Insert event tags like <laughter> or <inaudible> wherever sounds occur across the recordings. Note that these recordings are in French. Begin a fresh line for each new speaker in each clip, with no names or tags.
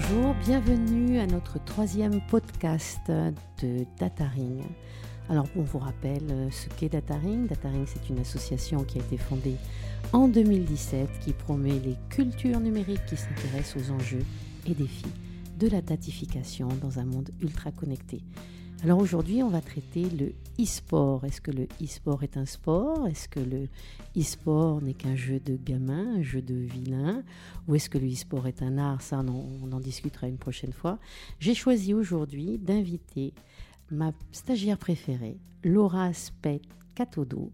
Bonjour, bienvenue à notre troisième podcast de Dataring. Alors, on vous rappelle ce qu'est Dataring. Dataring, c'est une association qui a été fondée en 2017 qui promet les cultures numériques qui s'intéressent aux enjeux et défis de la datification dans un monde ultra connecté. Alors aujourd'hui, on va traiter le e-sport. Est-ce que le e-sport est un sport? Est-ce que le e-sport n'est qu'un jeu de gamin, un jeu de vilain? Ou est-ce que le e-sport est un art? Ça, on, en discutera une prochaine fois. J'ai choisi aujourd'hui d'inviter ma stagiaire préférée, Laura Spet Catodo,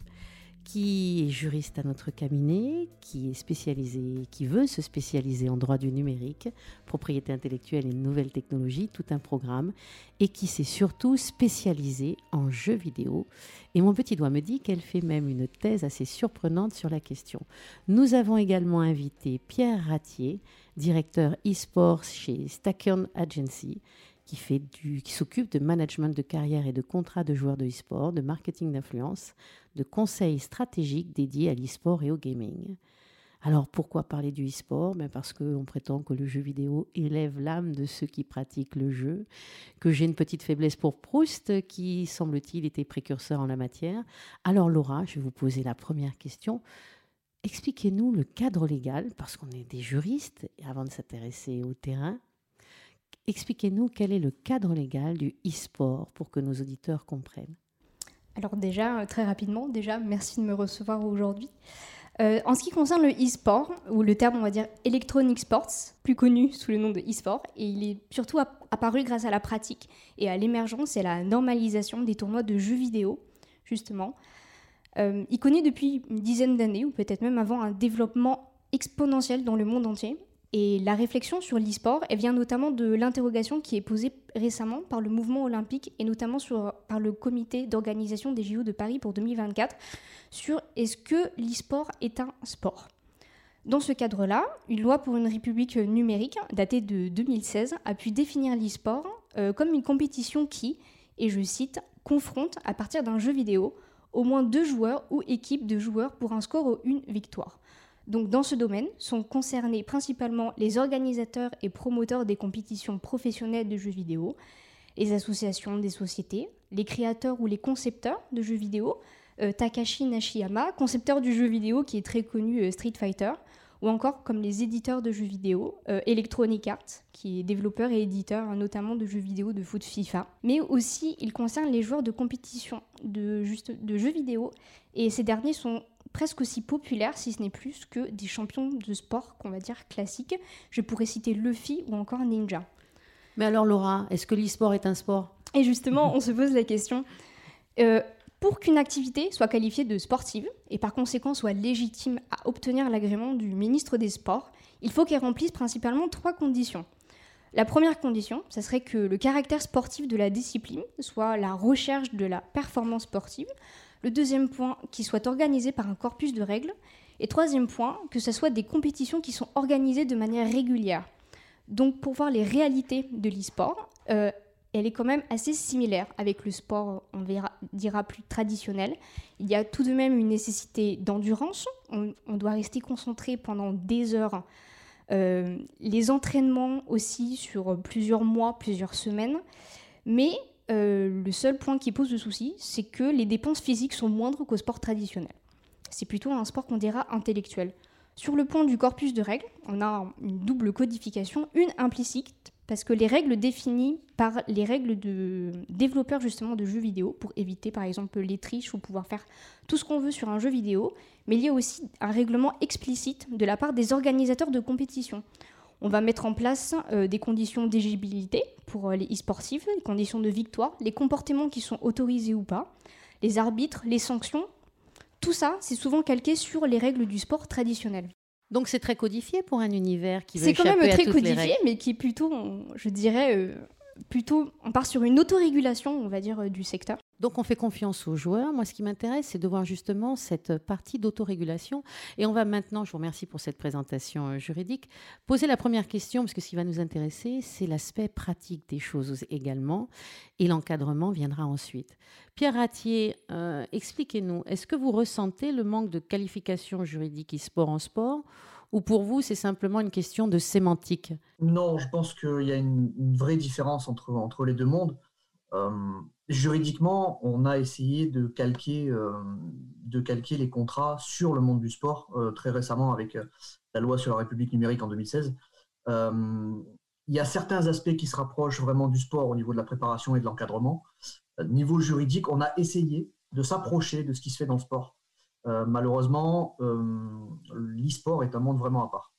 qui est juriste à notre cabinet, qui est spécialisé, qui veut se spécialiser en droit du numérique, propriété intellectuelle et nouvelles technologies, tout un programme, et qui s'est surtout spécialisé en jeux vidéo. Et mon petit doigt me dit qu'elle fait même une thèse assez surprenante sur la question. Nous avons également invité Pierre Ratier, directeur e-sports chez Stackern Agency, qui, s'occupe de management de carrière et de contrats de joueurs de e-sport, de marketing d'influence, de conseils stratégiques dédiés à l'e-sport et au gaming. Alors pourquoi parler du e-sport? Ben Parce qu'on prétend que le jeu vidéo élève l'âme de ceux qui pratiquent le jeu, que j'ai une petite faiblesse pour Proust qui, semble-t-il, était précurseur en la matière. Alors Laura, je vais vous poser la première question. Expliquez-nous le cadre légal, parce qu'on est des juristes, avant de s'intéresser au terrain, Expliquez-nous quel est le cadre légal du e-sport pour que nos auditeurs comprennent.
Alors déjà, euh, très rapidement, déjà, merci de me recevoir aujourd'hui. Euh, en ce qui concerne le e-sport, ou le terme on va dire electronic sports, plus connu sous le nom de e-sport, et il est surtout apparu grâce à la pratique et à l'émergence et à la normalisation des tournois de jeux vidéo, justement. Euh, il connaît depuis une dizaine d'années, ou peut-être même avant, un développement exponentiel dans le monde entier, et la réflexion sur l'e-sport, vient notamment de l'interrogation qui est posée récemment par le mouvement olympique et notamment par le comité d'organisation des JO de Paris pour 2024 sur est-ce que l'e-sport est un sport dans ce cadre-là, une loi pour une république numérique, datée de 2016, a pu définir l'e-sport euh, comme une compétition qui, et je cite, confronte à partir d'un jeu vidéo au moins deux joueurs ou équipes de joueurs pour un score ou une victoire. Donc dans ce domaine sont concernés principalement les organisateurs et promoteurs des compétitions professionnelles de jeux vidéo, les associations des sociétés, les créateurs ou les concepteurs de jeux vidéo, euh, Takashi Nashiyama, concepteur du jeu vidéo qui est très connu euh, Street Fighter, ou encore comme les éditeurs de jeux vidéo, euh, Electronic Arts, qui est développeur et éditeur hein, notamment de jeux vidéo de foot FIFA. Mais aussi, il concerne les joueurs de compétition de, juste, de jeux vidéo, et ces derniers sont presque aussi populaires, si ce n'est plus, que des champions de sport qu'on va dire classiques. Je pourrais citer Luffy ou encore Ninja.
Mais alors Laura, est-ce que l'e-sport est un sport?
Et justement, on se pose la question. Euh, pour qu'une activité soit qualifiée de sportive et par conséquent soit légitime à obtenir l'agrément du ministre des Sports, il faut qu'elle remplisse principalement trois conditions. La première condition, ce serait que le caractère sportif de la discipline soit la recherche de la performance sportive. Le deuxième point, qu'il soit organisé par un corpus de règles. Et troisième point, que ce soit des compétitions qui sont organisées de manière régulière. Donc pour voir les réalités de l'e-sport, euh, elle est quand même assez similaire avec le sport, on dira plus traditionnel. Il y a tout de même une nécessité d'endurance. On, doit rester concentré pendant des heures. Euh, les entraînements aussi sur plusieurs mois, plusieurs semaines. Mais euh, le seul point qui pose le souci, c'est que les dépenses physiques sont moindres qu'au sport traditionnel. C'est plutôt un sport qu'on dira intellectuel. Sur le point du corpus de règles, on a une double codification, une implicite, parce que les règles définies par les règles de développeurs justement de jeux vidéo, pour éviter par exemple les triches ou pouvoir faire tout ce qu'on veut sur un jeu vidéo, mais il y a aussi un règlement explicite de la part des organisateurs de compétition. On va mettre en place euh, des conditions d'éligibilité pour euh, les e-sportifs, les conditions de victoire, les comportements qui sont autorisés ou pas, les arbitres, les sanctions. Tout ça, c'est souvent calqué sur les règles du sport traditionnel.
Donc c'est très codifié pour un univers qui veut
C'est quand même très codifié, mais qui est plutôt, je dirais, euh, plutôt, on part sur une autorégulation, on va dire, du secteur.
Donc on fait confiance aux joueurs. Moi, ce qui m'intéresse, c'est de voir justement cette partie d'autorégulation. Et on va maintenant, je vous remercie pour cette présentation euh, juridique, poser la première question, parce que ce qui va nous intéresser, c'est l'aspect pratique des choses également, et l'encadrement viendra ensuite. Pierre Ratier, euh, expliquez-nous, est-ce que vous ressentez le manque de qualification juridique e-sport en sport? Ou pour vous, c'est simplement une question de sémantique?
Non, je pense qu'il y a une, vraie différence entre, entre les deux mondes. Euh, juridiquement, on a essayé de calquer, euh, de calquer les contrats sur le monde du sport euh, très récemment avec la loi sur la République numérique en 2016. il y a certains aspects qui se rapprochent vraiment du sport au niveau de la préparation et de l'encadrement. niveau juridique, on a essayé de s'approcher de ce qui se fait dans le sport. malheureusement, l'e-sport est un monde vraiment à part.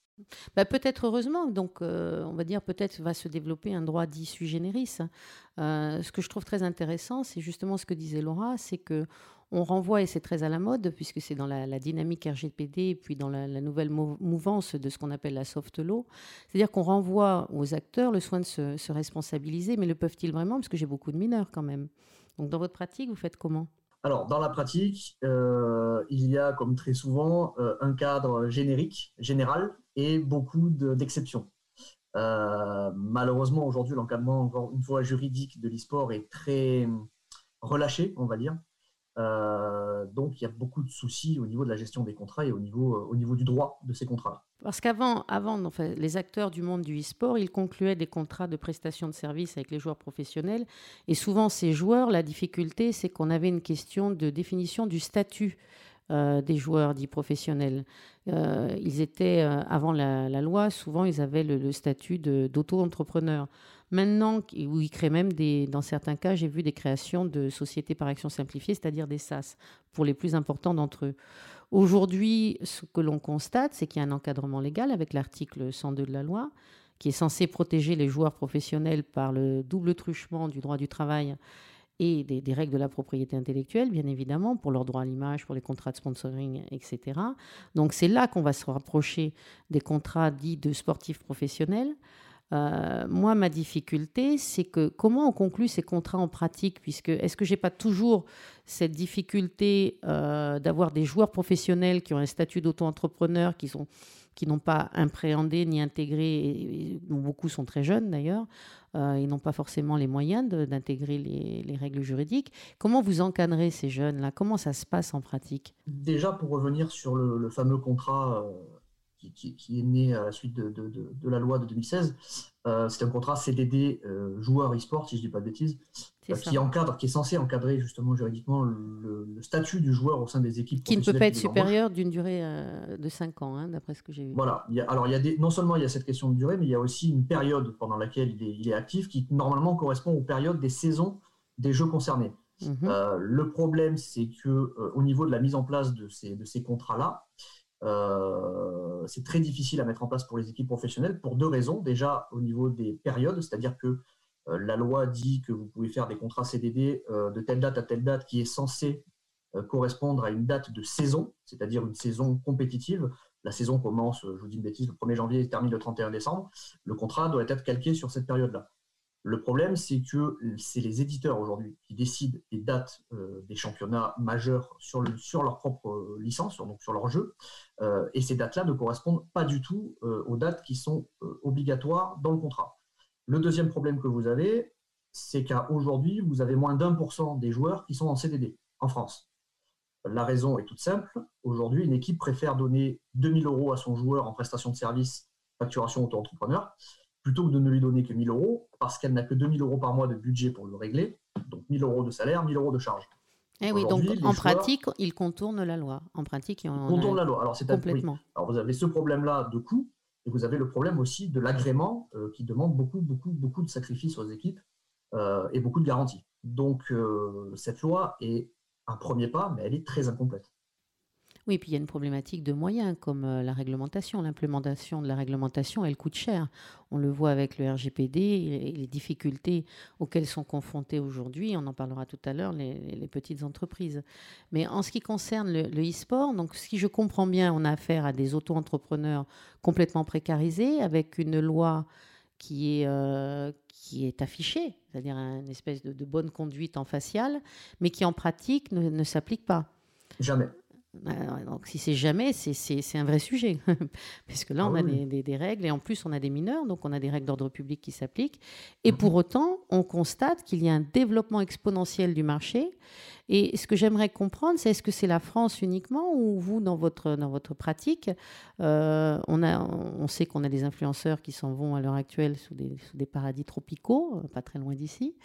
Bah, peut-être heureusement, donc euh, on va dire peut-être va se développer un droit dit sui. Euh, ce que je trouve très intéressant, c'est justement ce que disait Laura, c'est que on renvoie, et c'est très à la mode, puisque c'est dans la, dynamique RGPD et puis dans la, nouvelle mouvance de ce qu'on appelle la soft law, c'est-à-dire qu'on renvoie aux acteurs le soin de se, se responsabiliser, mais le peuvent-ils vraiment? Parce que j'ai beaucoup de mineurs quand même. Donc dans votre pratique, vous faites comment?
Alors, dans la pratique, euh, il y a, comme très souvent, euh, un cadre générique, général, et beaucoup d'exceptions. Euh, malheureusement, aujourd'hui, l'encadrement, encore une fois, juridique de l'e-sport est très relâché, on va dire. Euh, donc, il y a beaucoup de soucis au niveau de la gestion des contrats et au niveau, euh, du droit de ces contrats.
Parce qu'avant, avant, les acteurs du monde du e-sport, ils concluaient des contrats de prestation de services avec les joueurs professionnels. Et souvent, ces joueurs, la difficulté, c'est qu'on avait une question de définition du statut euh, des joueurs dits professionnels. ils étaient, avant la, loi, souvent, ils avaient le, le statut d'auto-entrepreneur. Maintenant, où ils créent même des, dans certains cas, j'ai vu des créations de sociétés par action simplifiée, c'est-à-dire des SAS, pour les plus importants d'entre eux. Aujourd'hui, ce que l'on constate, c'est qu'il y a un encadrement légal avec l'article 102 de la loi, qui est censé protéger les joueurs professionnels par le double truchement du droit du travail et des, des, règles de la propriété intellectuelle, bien évidemment, pour leur droit à l'image, pour les contrats de sponsoring, etc. Donc c'est là qu'on va se rapprocher des contrats dits de sportifs professionnels. Euh, moi, ma difficulté, c'est que comment on conclut ces contrats en pratique? Puisque est-ce que j'ai pas toujours cette difficulté euh, d'avoir des joueurs professionnels qui ont un statut d'auto-entrepreneur, qui sont qui n'ont pas impréhendé ni intégré, et, beaucoup sont très jeunes d'ailleurs, euh, ils n'ont pas forcément les moyens d'intégrer les, règles juridiques? Comment vous encadrez ces jeunes-là? Comment ça se passe en pratique?
Déjà, pour revenir sur le, fameux contrat qui, est né à la suite de, la loi de 2016. Euh, c'est un contrat CDD euh, joueur e-sport, si je ne dis pas de bêtises, euh, qui encadre, qui est censé encadrer justement juridiquement le, statut du joueur au sein des équipes.
Qui ne peut pas être supérieur d'une durée de 5 ans, hein, d'après ce que j'ai vu.
Voilà. alors, il y a des, non seulement il y a cette question de durée, mais il y a aussi une période pendant laquelle il est, il est actif qui normalement correspond aux périodes des saisons des jeux concernés. Mhm. le problème, c'est que au niveau de la mise en place de ces, de ces contrats-là, euh, c'est très difficile à mettre en place pour les équipes professionnelles pour deux raisons. Déjà, au niveau des périodes, c'est-à-dire que euh, la loi dit que vous pouvez faire des contrats CDD euh, de telle date à telle date qui est censée correspondre à une date de saison, c'est-à-dire une saison compétitive. La saison commence, je vous dis une bêtise, le 1er janvier et termine le 31 décembre. Le contrat doit être calqué sur cette période-là. Le problème, c'est que c'est les éditeurs aujourd'hui qui décident des dates euh, des championnats majeurs sur, leur propre euh, licence, donc sur leur jeu. Euh, et ces dates-là ne correspondent pas du tout aux dates qui sont obligatoires dans le contrat. Le deuxième problème que vous avez, c'est qu'aujourd'hui, vous avez moins d'un pour cent des joueurs qui sont en CDD en France. La raison est toute simple. Aujourd'hui, une équipe préfère donner 2000 euros à son joueur en prestation de service, facturation auto-entrepreneur, plutôt que de ne lui donner que 1000 euros, parce qu'elle n'a que 2000 euros par mois de budget pour le régler, donc 1000 euros de salaire, 1000 euros de charge.
Eh oui, donc en pratique, il contourne la loi. En pratique, il
contourne la loi. Alors, c'est Alors, vous avez ce problème-là de coût, et vous avez le problème aussi de l'agrément euh, qui demande beaucoup, beaucoup, beaucoup de sacrifices aux équipes euh, et beaucoup de garanties. Donc, euh, cette loi est un premier pas, mais elle est très incomplète.
Oui, puis il y a une problématique de moyens, comme euh, la réglementation. L'implémentation de la réglementation, elle coûte cher. On le voit avec le RGPD et les difficultés auxquelles sont confrontées aujourd'hui, on en parlera tout à l'heure, les, petites entreprises. Mais en ce qui concerne le e-sport, donc si je comprends bien, on a affaire à des auto-entrepreneurs complètement précarisés, avec une loi qui est, euh, affichée, c'est-à-dire une espèce de, bonne conduite en facial, mais qui en pratique ne s'applique pas.
Jamais.
Donc si c'est jamais, c'est un vrai sujet, <laughs> puisque là, on ah a des, des, règles, et en plus, on a des mineurs, donc on a des règles d'ordre public qui s'appliquent. Et pour mhm. autant, on constate qu'il y a un développement exponentiel du marché et ce que j'aimerais comprendre, c'est est-ce que c'est la France uniquement ou vous, dans votre, dans votre pratique, euh, on, a, on sait qu'on a des influenceurs qui s'en vont à l'heure actuelle sous des, sous des, paradis tropicaux, pas très loin d'ici.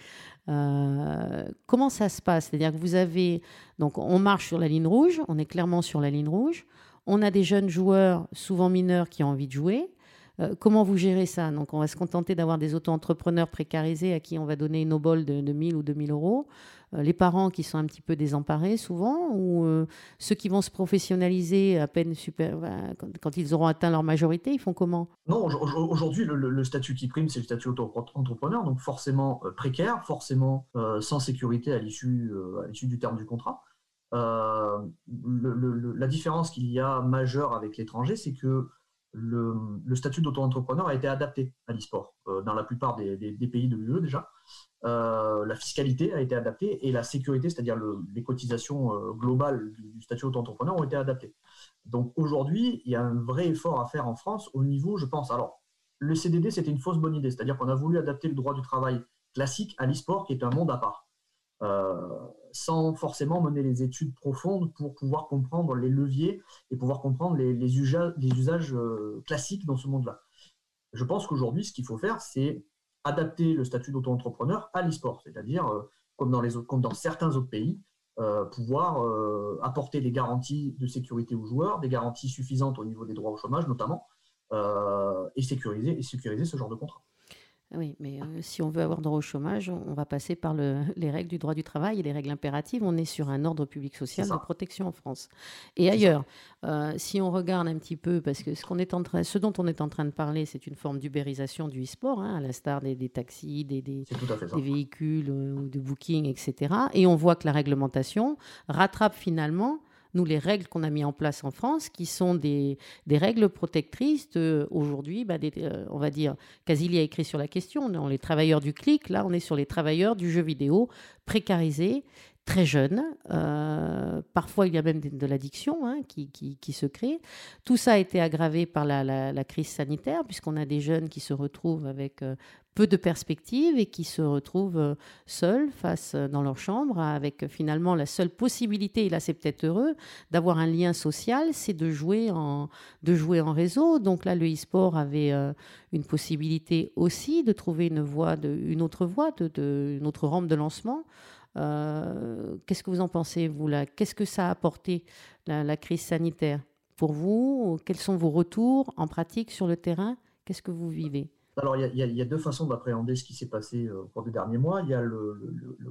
Euh, comment ça se passe? C'est-à-dire que vous avez, donc on marche sur la ligne rouge, on est clairement sur la ligne rouge, on a des jeunes joueurs, souvent mineurs, qui ont envie de jouer. comment vous gérez ça? Donc, on va se contenter d'avoir des auto-entrepreneurs précarisés à qui on va donner une obole de, de 1000 ou 2000 euros. Euh, les parents qui sont un petit peu désemparés souvent, ou euh, ceux qui vont se professionnaliser à peine super, quand, ils auront atteint leur majorité, ils font comment?
Non, aujourd'hui, le, statut qui prime, c'est le statut auto-entrepreneur, donc forcément euh, précaire, forcément sans sécurité à l'issue du terme du contrat. La différence qu'il y a majeure avec l'étranger, c'est que le, statut d'auto-entrepreneur a été adapté à l'e-sport dans la plupart des, pays de l'UE déjà. Euh, la fiscalité a été adaptée et la sécurité, c'est-à-dire les cotisations euh, globales du, statut d'auto-entrepreneur ont été adaptées. Donc aujourd'hui, il y a un vrai effort à faire en France au niveau, je pense. Alors, le CDD, c'était une fausse bonne idée, c'est-à-dire qu'on a voulu adapter le droit du travail classique à l'e-sport, qui est un monde à part, euh, sans forcément mener les études profondes pour pouvoir comprendre les leviers et pouvoir comprendre les, usages classiques dans ce monde-là. Je pense qu'aujourd'hui, ce qu'il faut faire, c'est adapter le statut d'auto-entrepreneur à l'e-sport, c'est-à-dire, euh, comme, dans comme dans certains autres pays, euh, pouvoir euh, apporter des garanties de sécurité aux joueurs, des garanties suffisantes au niveau des droits au chômage notamment, et, sécuriser, et sécuriser ce genre de contrat.
Oui, mais euh, si on veut avoir droit au chômage, on va passer par <laughs> les règles du droit du travail et les règles impératives. On est sur un ordre public social de protection en France. Et ailleurs, euh, si on regarde un petit peu, parce que ce, qu'on est en train, ce dont on est en train de parler, c'est une forme d'ubérisation du e-sport, hein, à l'instar des, taxis, des, des, véhicules, euh, de booking, etc. Et on voit que la réglementation rattrape finalement nous, les règles qu'on a mis en place en France, qui sont des, règles protectrices aujourd'hui, bah, euh, on va dire, Casili a écrit sur la question, on les travailleurs du clic, là on est sur les travailleurs du jeu vidéo précarisés, très jeunes. Euh, parfois, il y a même de, l'addiction hein, qui, se crée. Tout ça a été aggravé par la, crise sanitaire, puisqu'on a des jeunes qui se retrouvent avec euh, peu de perspectives et qui se retrouvent euh, seuls face euh, dans leur chambre avec euh, finalement la seule possibilité, et là c'est peut-être heureux, d'avoir un lien social, c'est de jouer en de jouer en réseau. Donc là le e-sport avait une possibilité aussi de trouver une voie, une autre voie, une autre rampe de lancement. Qu'est-ce que vous en pensez, vous là? Qu'est-ce que ça a apporté, la crise sanitaire? Pour vous, quels sont vos retours en pratique sur le terrain? Qu'est-ce que vous vivez?
Alors, il y, a deux façons d'appréhender ce qui s'est passé euh, au cours des derniers mois. Il y a le,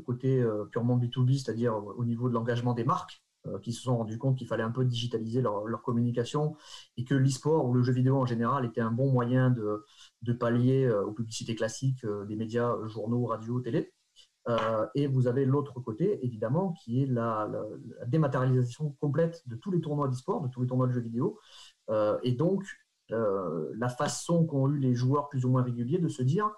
côté euh, purement B2B, c'est-à-dire au niveau de l'engagement des marques, euh, qui se sont rendus compte qu'il fallait un peu digitaliser leur, communication et que l'e-sport ou le jeu vidéo en général était un bon moyen de, pallier aux publicités classiques des médias, journaux, radio, télé. et vous avez l'autre côté, évidemment, qui est la, la, dématérialisation complète de tous les tournois d'e-sport, de tous les tournois de jeux vidéo. et donc, euh, la façon qu'ont eu les joueurs plus ou moins réguliers de se dire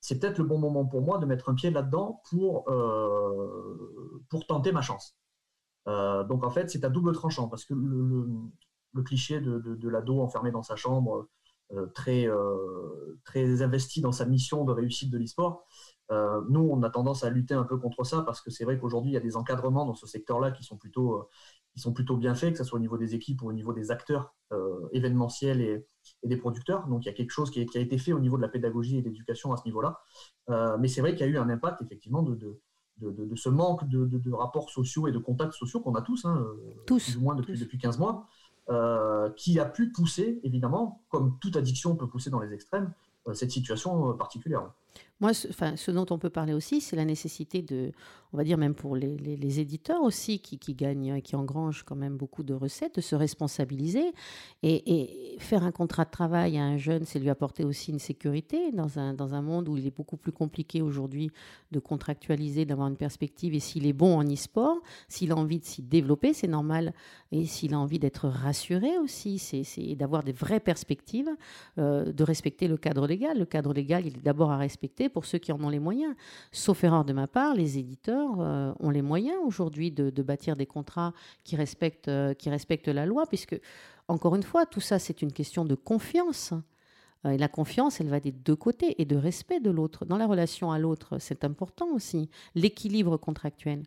c'est peut-être le bon moment pour moi de mettre un pied là-dedans pour, euh, tenter ma chance. Euh, donc en fait, c'est à double tranchant parce que le, cliché de, de, l'ado enfermé dans sa chambre, très, très investi dans sa mission de réussite de l'e-sport, nous, on a tendance à lutter un peu contre ça parce que c'est vrai qu'aujourd'hui, il y a des encadrements dans ce secteur-là qui sont plutôt sont plutôt bien faits, que ce soit au niveau des équipes ou au niveau des acteurs euh, événementiels et, des producteurs. Donc il y a quelque chose qui, a été fait au niveau de la pédagogie et de l'éducation à ce niveau-là. Euh, mais c'est vrai qu'il y a eu un impact effectivement de, de, ce manque de, rapports sociaux et de contacts sociaux qu'on a tous, hein, tous, plus ou moins depuis, depuis 15 mois, euh, qui a pu pousser, évidemment, comme toute addiction peut pousser dans les extrêmes, cette situation particulière.
Moi, ce, enfin, ce dont on peut parler aussi, c'est la nécessité de, on va dire même pour les, éditeurs aussi, qui, qui, gagnent, qui engrangent quand même beaucoup de recettes, de se responsabiliser et, faire un contrat de travail à un jeune, c'est lui apporter aussi une sécurité dans un, dans un monde où il est beaucoup plus compliqué aujourd'hui de contractualiser, d'avoir une perspective. Et s'il est bon en e-sport, s'il a envie de s'y développer, c'est normal. Et s'il a envie d'être rassuré aussi, c'est d'avoir des vraies perspectives, euh, de respecter le cadre légal. Le cadre légal, il est d'abord à respecter Pour ceux qui en ont les moyens. Sauf erreur de ma part, les éditeurs ont les moyens aujourd'hui de, bâtir des contrats qui respectent, qui respectent la loi, puisque, encore une fois, tout ça, c'est une question de confiance. Et la confiance, elle va des deux côtés et de respect de l'autre. Dans la relation à l'autre, c'est important aussi, l'équilibre contractuel.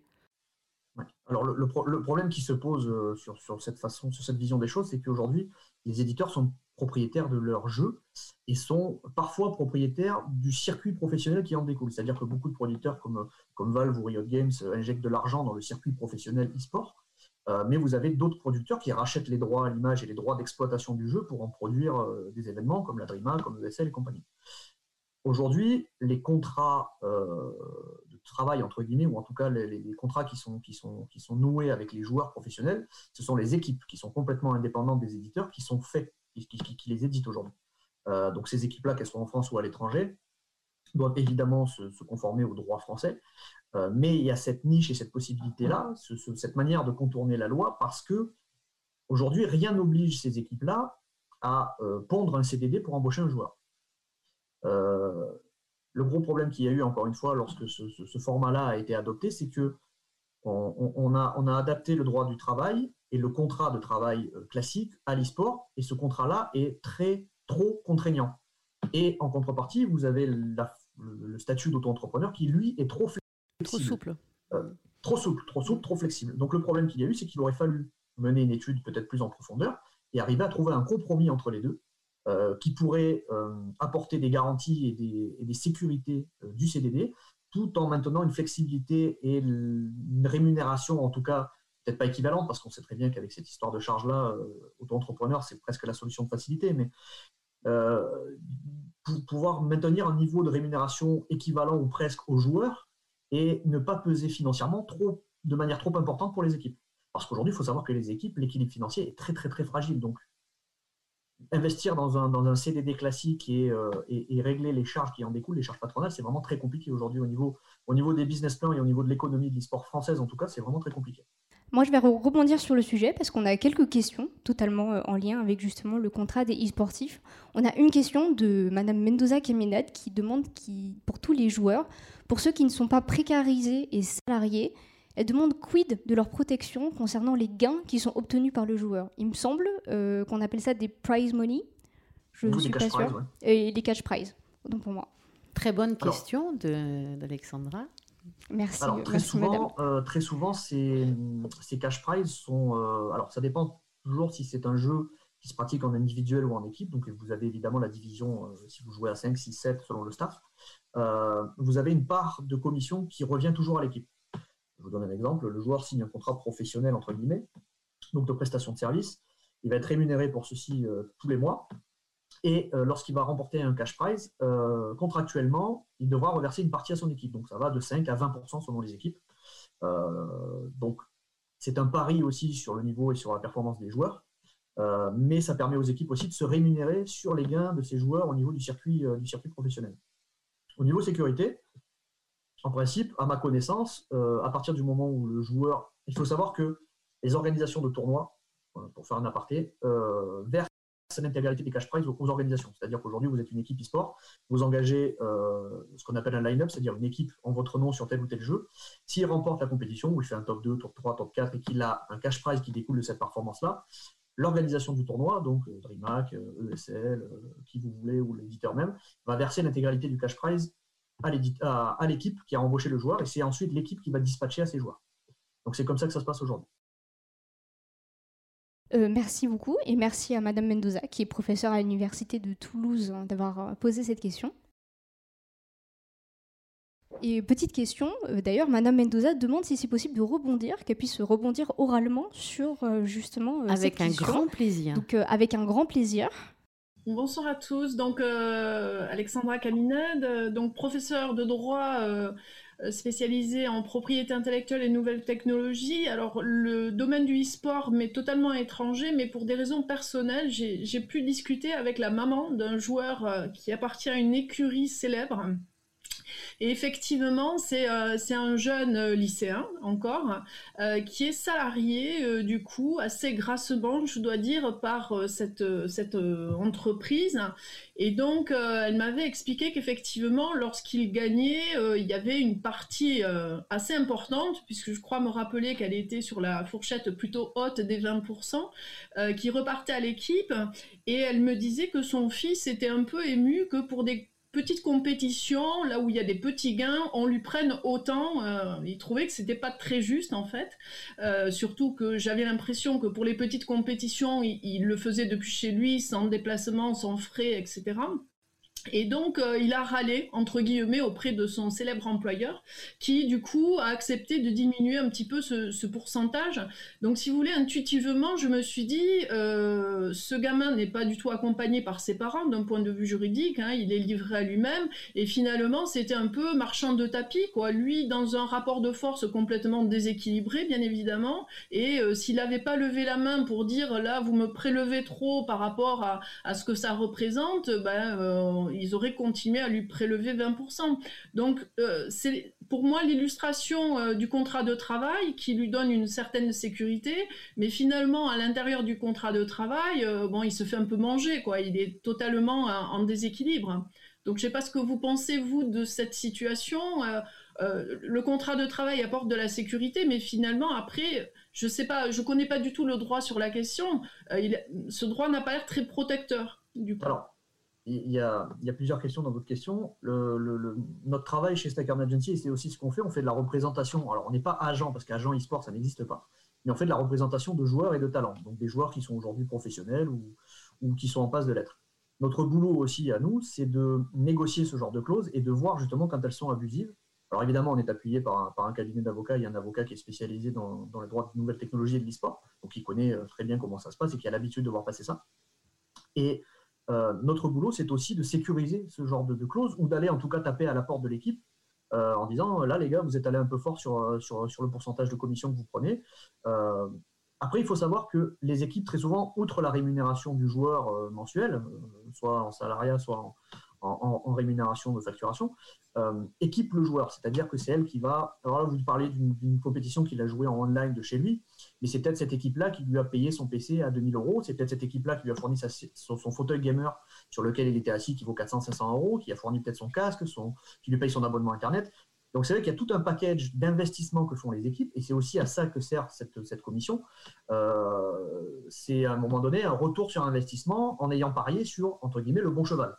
Alors le, problème qui se pose euh, sur, cette façon, sur cette vision des choses, c'est qu'aujourd'hui, les éditeurs sont propriétaires de leur jeu et sont parfois propriétaires du circuit professionnel qui en découle. C'est-à-dire que beaucoup de producteurs comme, comme Valve ou Riot Games euh, injectent de l'argent dans le circuit professionnel e-sport, euh, mais vous avez d'autres producteurs qui rachètent les droits à l'image et les droits d'exploitation du jeu pour en produire des événements comme la DreamHack, comme ESL et compagnie. Aujourd'hui, les contrats euh, de travail, entre guillemets, ou en tout cas les, contrats qui sont, qui, sont, qui sont noués avec les joueurs professionnels, ce sont les équipes qui sont complètement indépendantes des éditeurs qui sont faits, qui, qui, les éditent aujourd'hui. Euh, donc ces équipes-là, qu'elles soient en France ou à l'étranger, doivent évidemment se, conformer au droit français, euh, mais il y a cette niche et cette possibilité-là, cette manière de contourner la loi, parce que aujourd'hui, rien n'oblige ces équipes-là à pondre un CDD pour embaucher un joueur. Euh, le gros problème qu'il y a eu, encore une fois, lorsque ce, format-là a été adopté, c'est que on, a, on, a, adapté le droit du travail et le contrat de travail euh, classique à l'e-sport, et ce contrat-là est très trop contraignant. Et en contrepartie, vous avez le, statut d'auto-entrepreneur qui, lui, est trop flexible.
Trop souple.
Euh, trop souple, trop souple, trop flexible. Donc le problème qu'il y a eu, c'est qu'il aurait fallu mener une étude peut-être plus en profondeur et arriver à trouver un compromis entre les deux euh, qui pourrait euh, apporter des garanties et des, sécurités du CDD, tout en maintenant une flexibilité et une rémunération, en tout cas, peut-être pas équivalente, parce qu'on sait très bien qu'avec cette histoire de charge-là, auto-entrepreneur, c'est presque la solution de facilité, mais pour pouvoir maintenir un niveau de rémunération équivalent ou presque aux joueurs et ne pas peser financièrement trop, de manière trop importante pour les équipes. Parce qu'aujourd'hui, il faut savoir que les équipes, l'équilibre financier est très très très fragile. Donc investir dans un, dans un, CDD classique euh, et, et, régler les charges qui en découlent, les charges patronales, c'est vraiment très compliqué aujourd'hui au niveau, au niveau des business plans et au niveau de l'économie de l'e-sport française, en tout cas, c'est vraiment très compliqué.
Moi, je vais rebondir sur le sujet parce qu'on a quelques questions totalement euh, en lien avec justement le contrat des e-sportifs. On a une question de Madame Mendoza Kemenat qui demande qui, pour tous les joueurs, pour ceux qui ne sont pas précarisés et salariés, elle demande quid de leur protection concernant les gains qui sont obtenus par le joueur? Il me semble euh, qu'on appelle ça des prize money.
Je ne suis pas sûre.
Et des cash prize, donc pour moi.
Très bonne question d'Alexandra.
Merci.
Alors, très, souvent, euh, très souvent, ces, ces cash prizes sont. Euh, alors, ça dépend toujours si c'est un jeu qui se pratique en individuel ou en équipe. Donc, vous avez évidemment la division, si vous jouez à 5, 6, 7 selon le staff. vous avez une part de commission qui revient toujours à l'équipe. Je vous donne un exemple. Le joueur signe un contrat professionnel, entre guillemets, donc de prestation de service. Il va être rémunéré pour ceci euh, tous les mois. Et euh, lorsqu'il va remporter un cash prize, euh, contractuellement, il devra reverser une partie à son équipe. Donc ça va de 5 à 20% selon les équipes. donc c'est un pari aussi sur le niveau et sur la performance des joueurs. mais ça permet aux équipes aussi de se rémunérer sur les gains de ces joueurs au niveau du circuit, du circuit professionnel. Au niveau sécurité, en principe, à ma connaissance, euh, à partir du moment où le joueur. Il faut savoir que les organisations de tournois, euh, pour faire un aparté, euh, versent l'intégralité des cash prizes aux, organisations. C'est-à-dire qu'aujourd'hui, vous êtes une équipe e-sport, vous engagez ce qu'on appelle un line-up, c'est-à-dire une équipe en votre nom sur tel ou tel jeu. S'il remporte la compétition, ou il fait un top 2, top 3, top 4, et qu'il a un cash prize qui découle de cette performance-là, l'organisation du tournoi, donc DreamHack, ESL, qui vous voulez, ou l'éditeur même, va verser l'intégralité du cash prize à l'équipe qui a embauché le joueur et c'est ensuite l'équipe qui va dispatcher à ses joueurs. Donc c'est comme ça que ça se passe aujourd'hui.
Euh, merci beaucoup et merci à Madame Mendoza qui est professeure à l'Université de Toulouse hein, d'avoir euh, posé cette question. Et petite question, euh, d'ailleurs, Madame Mendoza demande si c'est possible de rebondir, qu'elle puisse rebondir oralement sur justement
avec
un
grand plaisir.
Donc avec un grand plaisir.
Bonsoir à tous. Donc, euh, Alexandra Caminade, euh, donc professeure de droit euh, spécialisée en propriété intellectuelle et nouvelles technologies. Alors, le domaine du e-sport m'est totalement étranger, mais pour des raisons personnelles, j'ai pu discuter avec la maman d'un joueur qui appartient à une écurie célèbre Et effectivement, c'est un jeune lycéen encore qui est salarié du coup assez grassement, je dois dire, par cette, entreprise. Et donc, elle m'avait expliqué qu'effectivement, lorsqu'il gagnait, il y avait une partie assez importante, puisque je crois me rappeler qu'elle était sur la fourchette plutôt haute des 20%, euh, qui repartait à l'équipe. Et elle me disait que son fils était un peu ému que pour des petites compétitions, là où il y a des petits gains, on lui prenne autant. Euh, il trouvait que c'était pas très juste en fait. Euh, surtout que j'avais l'impression que pour les petites compétitions, il, le faisait depuis chez lui, sans déplacement, sans frais, etc. Et donc, euh, il a râlé, entre guillemets, auprès de son célèbre employeur, qui, du coup, a accepté de diminuer un petit peu ce, pourcentage. Donc, si vous voulez, intuitivement, je me suis dit, euh, ce gamin n'est pas du tout accompagné par ses parents d'un point de vue juridique, hein, il est livré à lui-même, et finalement, c'était un peu marchand de tapis, quoi. Lui, dans un rapport de force complètement déséquilibré, bien évidemment, et euh, s'il n'avait pas levé la main pour dire, là, vous me prélevez trop par rapport à, à ce que ça représente, ben ils auraient continué à lui prélever 20%. Donc, euh, c'est pour moi l'illustration euh, du contrat de travail qui lui donne une certaine sécurité, mais finalement, à l'intérieur du contrat de travail, euh, bon, il se fait un peu manger, quoi. Il est totalement en déséquilibre. Donc, je ne sais pas ce que vous pensez, vous, de cette situation. le contrat de travail apporte de la sécurité, mais finalement, après, je sais pas, je connais pas du tout le droit sur la question. ce droit n'a pas l'air très protecteur, du coup
il y, a, plusieurs questions dans votre question. notre travail chez Stacker Agency, c'est aussi ce qu'on fait. On fait de la représentation. Alors, on n'est pas agent, parce qu'agent e-sport, ça n'existe pas. Mais on fait de la représentation de joueurs et de talents. Donc, des joueurs qui sont aujourd'hui professionnels ou, qui sont en passe de l'être. Notre boulot aussi à nous, c'est de négocier ce genre de clauses et de voir justement quand elles sont abusives. Alors, évidemment, on est appuyé par un, cabinet d'avocats. Il y a un avocat qui est spécialisé dans, dans les droits de nouvelles technologies et de l'e-sport. Donc, il connaît euh, très bien comment ça se passe et qui a l'habitude de voir passer ça. Et euh, notre boulot, c'est aussi de sécuriser ce genre de, clauses ou d'aller en tout cas taper à la porte de l'équipe euh, en disant là, les gars, vous êtes allés un peu fort sur, euh, sur le pourcentage de commission que vous prenez. après, il faut savoir que les équipes, très souvent, outre la rémunération du joueur mensuel, soit en salariat, soit en, en, rémunération de facturation, euh, équipe le joueur. C'est-à-dire que c'est elle qui va. Alors là, vous parlez d'une compétition qu'il a jouée en online de chez lui, mais c'est peut-être cette équipe-là qui lui a payé son PC à 2000 euros. C'est peut-être cette équipe-là qui lui a fourni son, fauteuil gamer sur lequel il était assis qui vaut 400-500 euros, qui a fourni peut-être son casque, qui lui paye son abonnement Internet. Donc c'est vrai qu'il y a tout un package d'investissements que font les équipes, et c'est aussi à ça que sert cette, cette commission. Euh, c'est à un moment donné un retour sur investissement en ayant parié sur, entre guillemets, le bon cheval.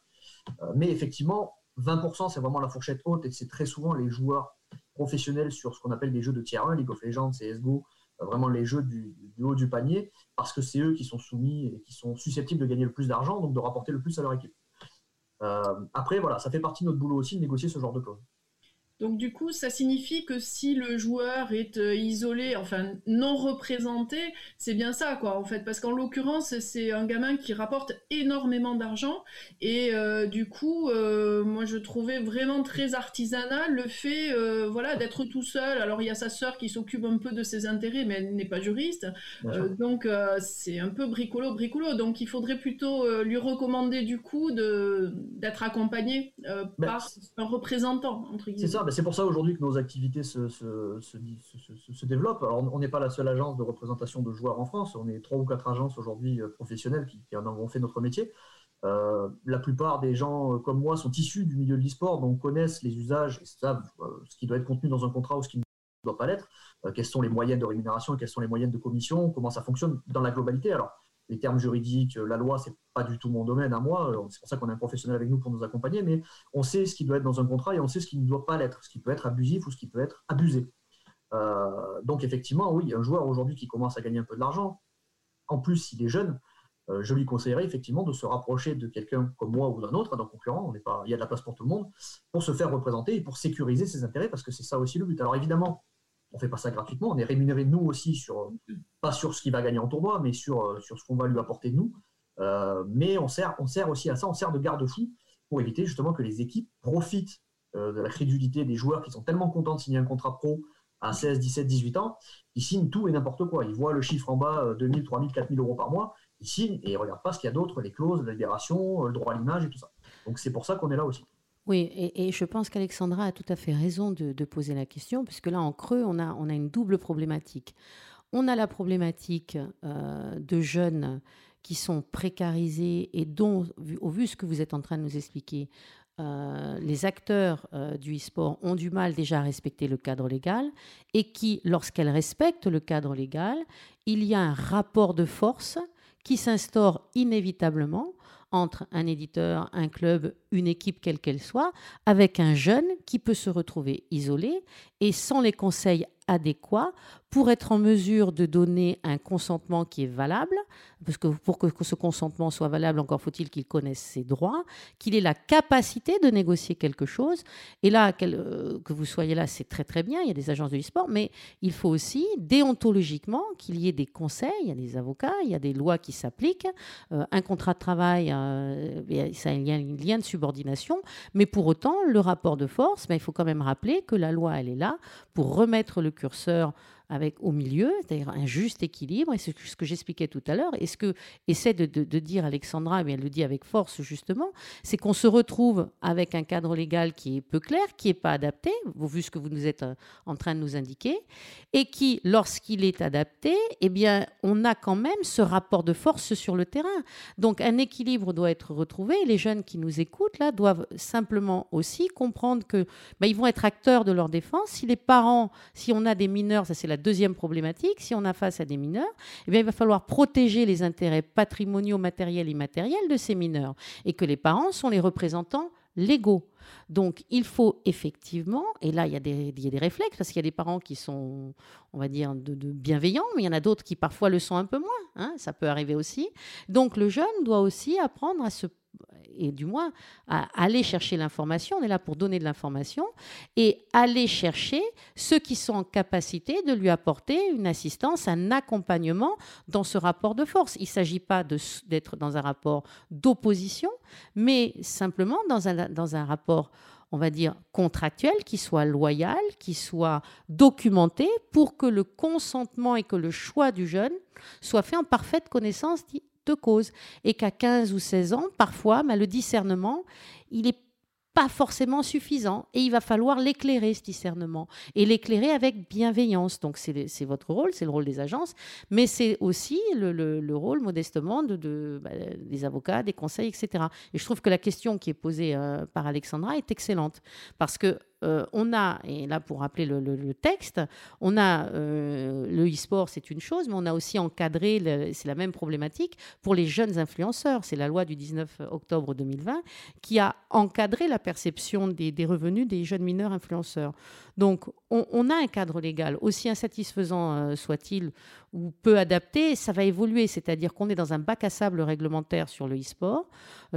Euh, mais effectivement, 20%, c'est vraiment la fourchette haute et c'est très souvent les joueurs professionnels sur ce qu'on appelle des jeux de tier 1, League of Legends, CSGO, euh, vraiment les jeux du, haut du panier, parce que c'est eux qui sont soumis et qui sont susceptibles de gagner le plus d'argent, donc de rapporter le plus à leur équipe. Euh, après, voilà, ça fait partie de notre boulot aussi de négocier ce genre de clause.
Donc du coup, ça signifie que si le joueur est euh, isolé, enfin non représenté, c'est bien ça quoi en fait, parce qu'en l'occurrence c'est un gamin qui rapporte énormément d'argent et euh, du coup, euh, moi je trouvais vraiment très artisanal le fait, voilà, d'être tout seul. Alors il y a sa sœur qui s'occupe un peu de ses intérêts, mais elle n'est pas juriste, donc c'est un peu bricolo bricolo. Donc il faudrait plutôt lui recommander du coup de d'être accompagné ben, par un représentant entre
guillemets. C'est ça. Ben, c'est pour ça aujourd'hui que nos activités se, développent. On n'est pas la seule agence de représentation de joueurs en France. On est trois ou quatre agences aujourd'hui euh, professionnelles qui, en ont fait notre métier. Euh, la plupart des gens euh, comme moi sont issus du milieu de l'e-sport, donc connaissent les usages et savent ce qui doit être contenu dans un contrat ou ce qui ne doit pas l'être, quelles sont les moyennes de rémunération, quelles sont les moyennes de commission, comment ça fonctionne dans la globalité. Les termes juridiques, la loi, c'est pas du tout mon domaine à moi. C'est pour ça qu'on a un professionnel avec nous pour nous accompagner, mais on sait ce qui doit être dans un contrat et on sait ce qui ne doit pas l'être, ce qui peut être abusif ou ce qui peut être abusé. Euh, donc effectivement, oui, un joueur aujourd'hui qui commence à gagner un peu de l'argent, en plus s'il est jeune, euh, je lui conseillerais effectivement de se rapprocher de quelqu'un comme moi ou d'un autre, d'un concurrent, il y a de la place pour tout le monde, pour se faire représenter et pour sécuriser ses intérêts, parce que c'est ça aussi le but. Alors évidemment, on fait pas ça gratuitement, on est rémunéré nous aussi sur pas sur ce qu'il va gagner en tournoi, mais sur, euh, ce qu'on va lui apporter nous. Euh, mais on sert, aussi à ça, on sert de garde-fou pour éviter justement que les équipes profitent euh, de la crédulité des joueurs qui sont tellement contents de signer un contrat pro à 16, 17, 18 ans, ils signent tout et n'importe quoi. Ils voient le chiffre en bas, 2000, 3000, 4000 euros par mois, ils signent et ils regardent pas ce qu'il y a d'autre, les clauses, la libération, le droit à l'image et tout ça. Donc c'est pour ça qu'on est là aussi.
Oui, et, je pense qu'Alexandra a tout à fait raison de, poser la question, puisque là, en creux, on a, une double problématique. On a la problématique euh, de jeunes qui sont précarisés et dont, au vu de ce que vous êtes en train de nous expliquer, euh, les acteurs euh, du e-sport ont du mal déjà à respecter le cadre légal et qui, lorsqu'elles respectent le cadre légal, il y a un rapport de force qui s'instaure inévitablement entre un éditeur, un club, une équipe quelle qu'elle soit, avec un jeune qui peut se retrouver isolé et sans les conseils adéquats pour être en mesure de donner un consentement qui est valable, parce que pour que ce consentement soit valable, encore faut-il qu'il connaisse ses droits, qu'il ait la capacité de négocier quelque chose. Et là, euh, que vous soyez là, c'est très très bien, il y a des agences de e-sport, mais il faut aussi déontologiquement qu'il y ait des conseils, il y a des avocats, il y a des lois qui s'appliquent, euh, un contrat de travail, euh, ça, a un lien de subordination, mais pour autant, le rapport de force, ben, il faut quand même rappeler que la loi, elle est là pour remettre le curseur avec au milieu, c'est-à-dire un juste équilibre. Et c'est ce que j'expliquais tout à l'heure. Et ce que essaie de, dire Alexandra, mais elle le dit avec force justement, c'est qu'on se retrouve avec un cadre légal qui est peu clair, qui n'est pas adapté, vu ce que vous nous êtes euh, en train de nous indiquer, et qui, lorsqu'il est adapté, eh bien, on a quand même ce rapport de force sur le terrain. Donc un équilibre doit être retrouvé. Les jeunes qui nous écoutent là doivent simplement aussi comprendre que ben, ils vont être acteurs de leur défense. Si les parents, si on a des mineurs, ça c'est la deuxième problématique, si on a face à des mineurs, eh bien, il va falloir protéger les intérêts patrimoniaux, matériels, et immatériels de ces mineurs et que les parents sont les représentants légaux. Donc, il faut effectivement, et là, il y, a des, des réflexes, parce qu'il y a des parents qui sont, on va dire, de, bienveillants, mais il y en a d'autres qui parfois le sont un peu moins. Hein, ça peut arriver aussi. Donc, le jeune doit aussi apprendre à se et du moins aller chercher l'information. On est là pour donner de l'information et aller chercher ceux qui sont en capacité de lui apporter une assistance, un accompagnement dans ce rapport de force. Il ne s'agit pas d'être dans un rapport d'opposition, mais simplement dans un, dans un rapport on va dire, contractuel, qui soit loyal, qui soit documenté pour que le consentement et que le choix du jeune soit fait en parfaite connaissance de cause. Et qu'à 15 ou 16 ans, parfois, bah, le discernement, il n'est pas forcément suffisant. Et il va falloir l'éclairer, ce discernement. Et l'éclairer avec bienveillance. Donc, c'est votre rôle, c'est le rôle des agences, mais c'est aussi le, rôle, modestement, de, bah, des avocats, des conseils, etc. Et je trouve que la question qui est posée euh, par Alexandra est excellente. Parce que euh, on a, et là pour rappeler le, texte, on a euh, le e-sport, c'est une chose, mais on a aussi encadré, c'est la même problématique, pour les jeunes influenceurs. C'est la loi du 19 octobre 2020 qui a encadré la perception des, revenus des jeunes mineurs influenceurs. Donc on, a un cadre légal, aussi insatisfaisant euh, soit-il, ou peu adapté, ça va évoluer, c'est-à-dire qu'on est dans un bac à sable réglementaire sur le e-sport.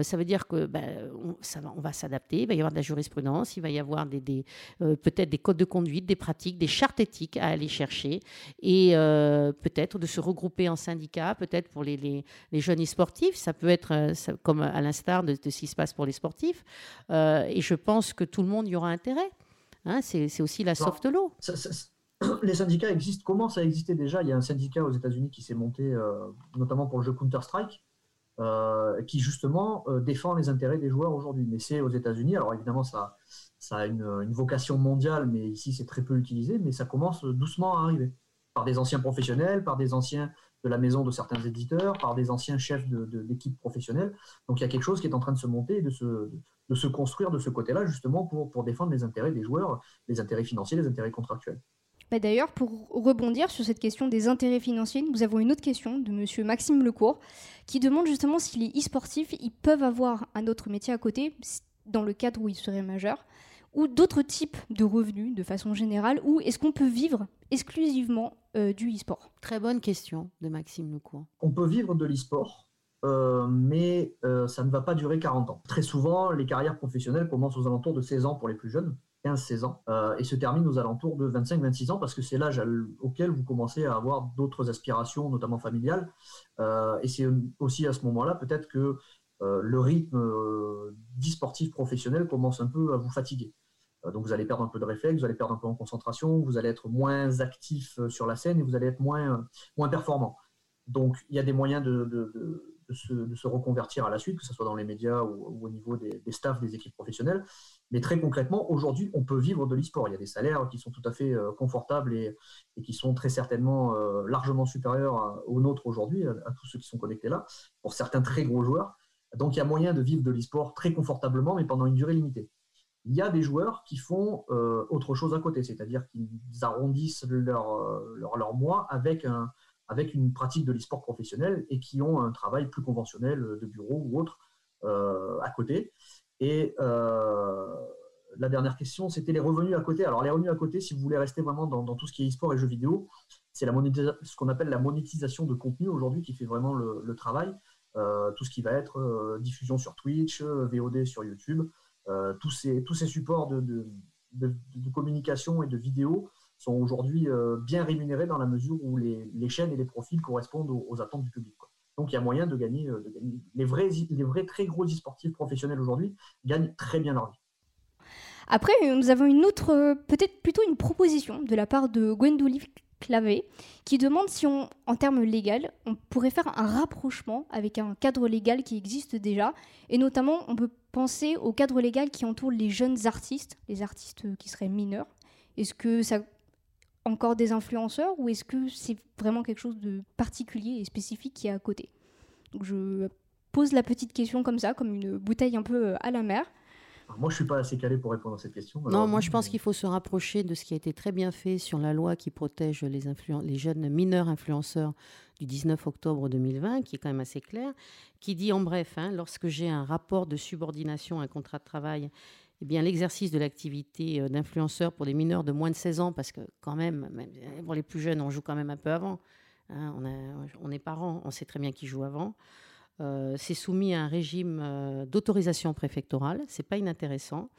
ça veut dire que ben, on, va, s'adapter, il va y avoir de la jurisprudence, il va y avoir euh, peut-être des codes de conduite, des pratiques, des chartes éthiques à aller chercher et euh, peut-être de se regrouper en syndicats, peut-être pour les, jeunes e-sportifs. Ça peut être euh, comme à l'instar de, ce qui se passe pour les sportifs. et je pense que tout le monde y aura intérêt. Hein, c'est aussi la soft <clears throat> law.
les syndicats existent, commencent à exister déjà? Il y a un syndicat aux États-Unis qui s'est monté, notamment pour le jeu Counter-Strike, qui justement défend les intérêts des joueurs aujourd'hui. Mais c'est aux États-Unis. Alors évidemment, ça, ça a une, vocation mondiale, mais ici c'est très peu utilisé, mais ça commence doucement à arriver. Par des anciens professionnels, par des anciens de la maison de certains éditeurs, par des anciens chefs d'équipes de, professionnelles. Donc il y a quelque chose qui est en train de se monter, de se, de se construire de ce côté-là, justement pour, pour défendre les intérêts des joueurs, les intérêts financiers, les intérêts contractuels.
Bah, d'ailleurs, pour rebondir sur cette question des intérêts financiers, nous avons une autre question de monsieur Maxime Lecourt qui demande justement si les e-sportifs ils peuvent avoir un autre métier à côté dans le cadre où ils seraient majeurs ou d'autres types de revenus de façon générale Ou est-ce qu'on peut vivre exclusivement euh, du e-sport?
Très bonne question de Maxime Lecourt.
On peut vivre de l'e-sport, euh, mais euh, ça ne va pas durer 40 ans. Très souvent, les carrières professionnelles commencent aux alentours de 16 ans pour les plus jeunes. 15-16 ans, et se terminent aux alentours de 25-26 ans parce que c'est l'âge auquel vous commencez à avoir d'autres aspirations, notamment familiales. et c'est aussi à ce moment-là peut-être que le rythme d'e-sportif professionnel commence un peu à vous fatiguer. Euh, donc vous allez perdre un peu de réflexe, vous allez perdre un peu en concentration, vous allez être moins actif euh, sur la scène et vous allez être moins, euh, moins performant. Donc il y a des moyens de, se, reconvertir à la suite, que ce soit dans les médias ou, au niveau des, staffs, des équipes professionnelles. Mais très concrètement, aujourd'hui, on peut vivre de l'e-sport. Il y a des salaires qui sont tout à fait confortables et, qui sont très certainement largement supérieurs aux nôtres aujourd'hui, à, tous ceux qui sont connectés là, pour certains très gros joueurs. Donc il y a moyen de vivre de l'e-sport très confortablement, mais pendant une durée limitée. Il y a des joueurs qui font euh, autre chose à côté, c'est-à-dire qu'ils arrondissent leur, leur, leur mois avec un, avec une pratique de l'e-sport professionnel et qui ont un travail plus conventionnel de bureau ou autre euh, à côté. Et euh, la dernière question, c'était les revenus à côté. Alors les revenus à côté, si vous voulez rester vraiment dans, tout ce qui est e-sport et jeux vidéo, c'est ce qu'on appelle la monétisation de contenu aujourd'hui qui fait vraiment le, travail. Euh, tout ce qui va être diffusion sur Twitch, VOD sur YouTube, tous, ces, tous ces supports de, communication et de vidéo sont aujourd'hui euh, bien rémunérés dans la mesure où les, chaînes et les profils correspondent aux, attentes du public. Donc il y a moyen de gagner, euh. Les, vrais, les vrais très gros e-sportifs professionnels aujourd'hui gagnent très bien leur vie.
Après, nous avons une autre, euh, peut-être plutôt une proposition de la part de Gwendoline Clavé, qui demande si en termes légal, on pourrait faire un rapprochement avec un cadre légal qui existe déjà, et notamment on peut penser au cadre légal qui entoure les jeunes artistes, les artistes qui seraient mineurs. Est-ce que ça encore des influenceurs ou est-ce que c'est vraiment quelque chose de particulier et spécifique qui est à côté? Donc je pose la petite question comme ça, comme une bouteille un peu euh, à la mer.
Moi, je suis pas assez calé pour répondre à cette question.
Non, moi, je pense qu'il faut se rapprocher de ce qui a été très bien fait sur la loi qui protège les, les jeunes mineurs influenceurs du 19 octobre 2020, qui est quand même assez clair, qui dit en bref, hein, lorsque j'ai un rapport de subordination, un contrat de travail eh bien, l'exercice de l'activité euh, d'influenceur pour des mineurs de moins de 16 ans, parce que quand même, pour les plus jeunes, on joue quand même un peu avant. Hein, on, est parents, on sait très bien qui joue avant. Euh, c'est soumis à un régime euh, d'autorisation préfectorale, c'est pas inintéressant.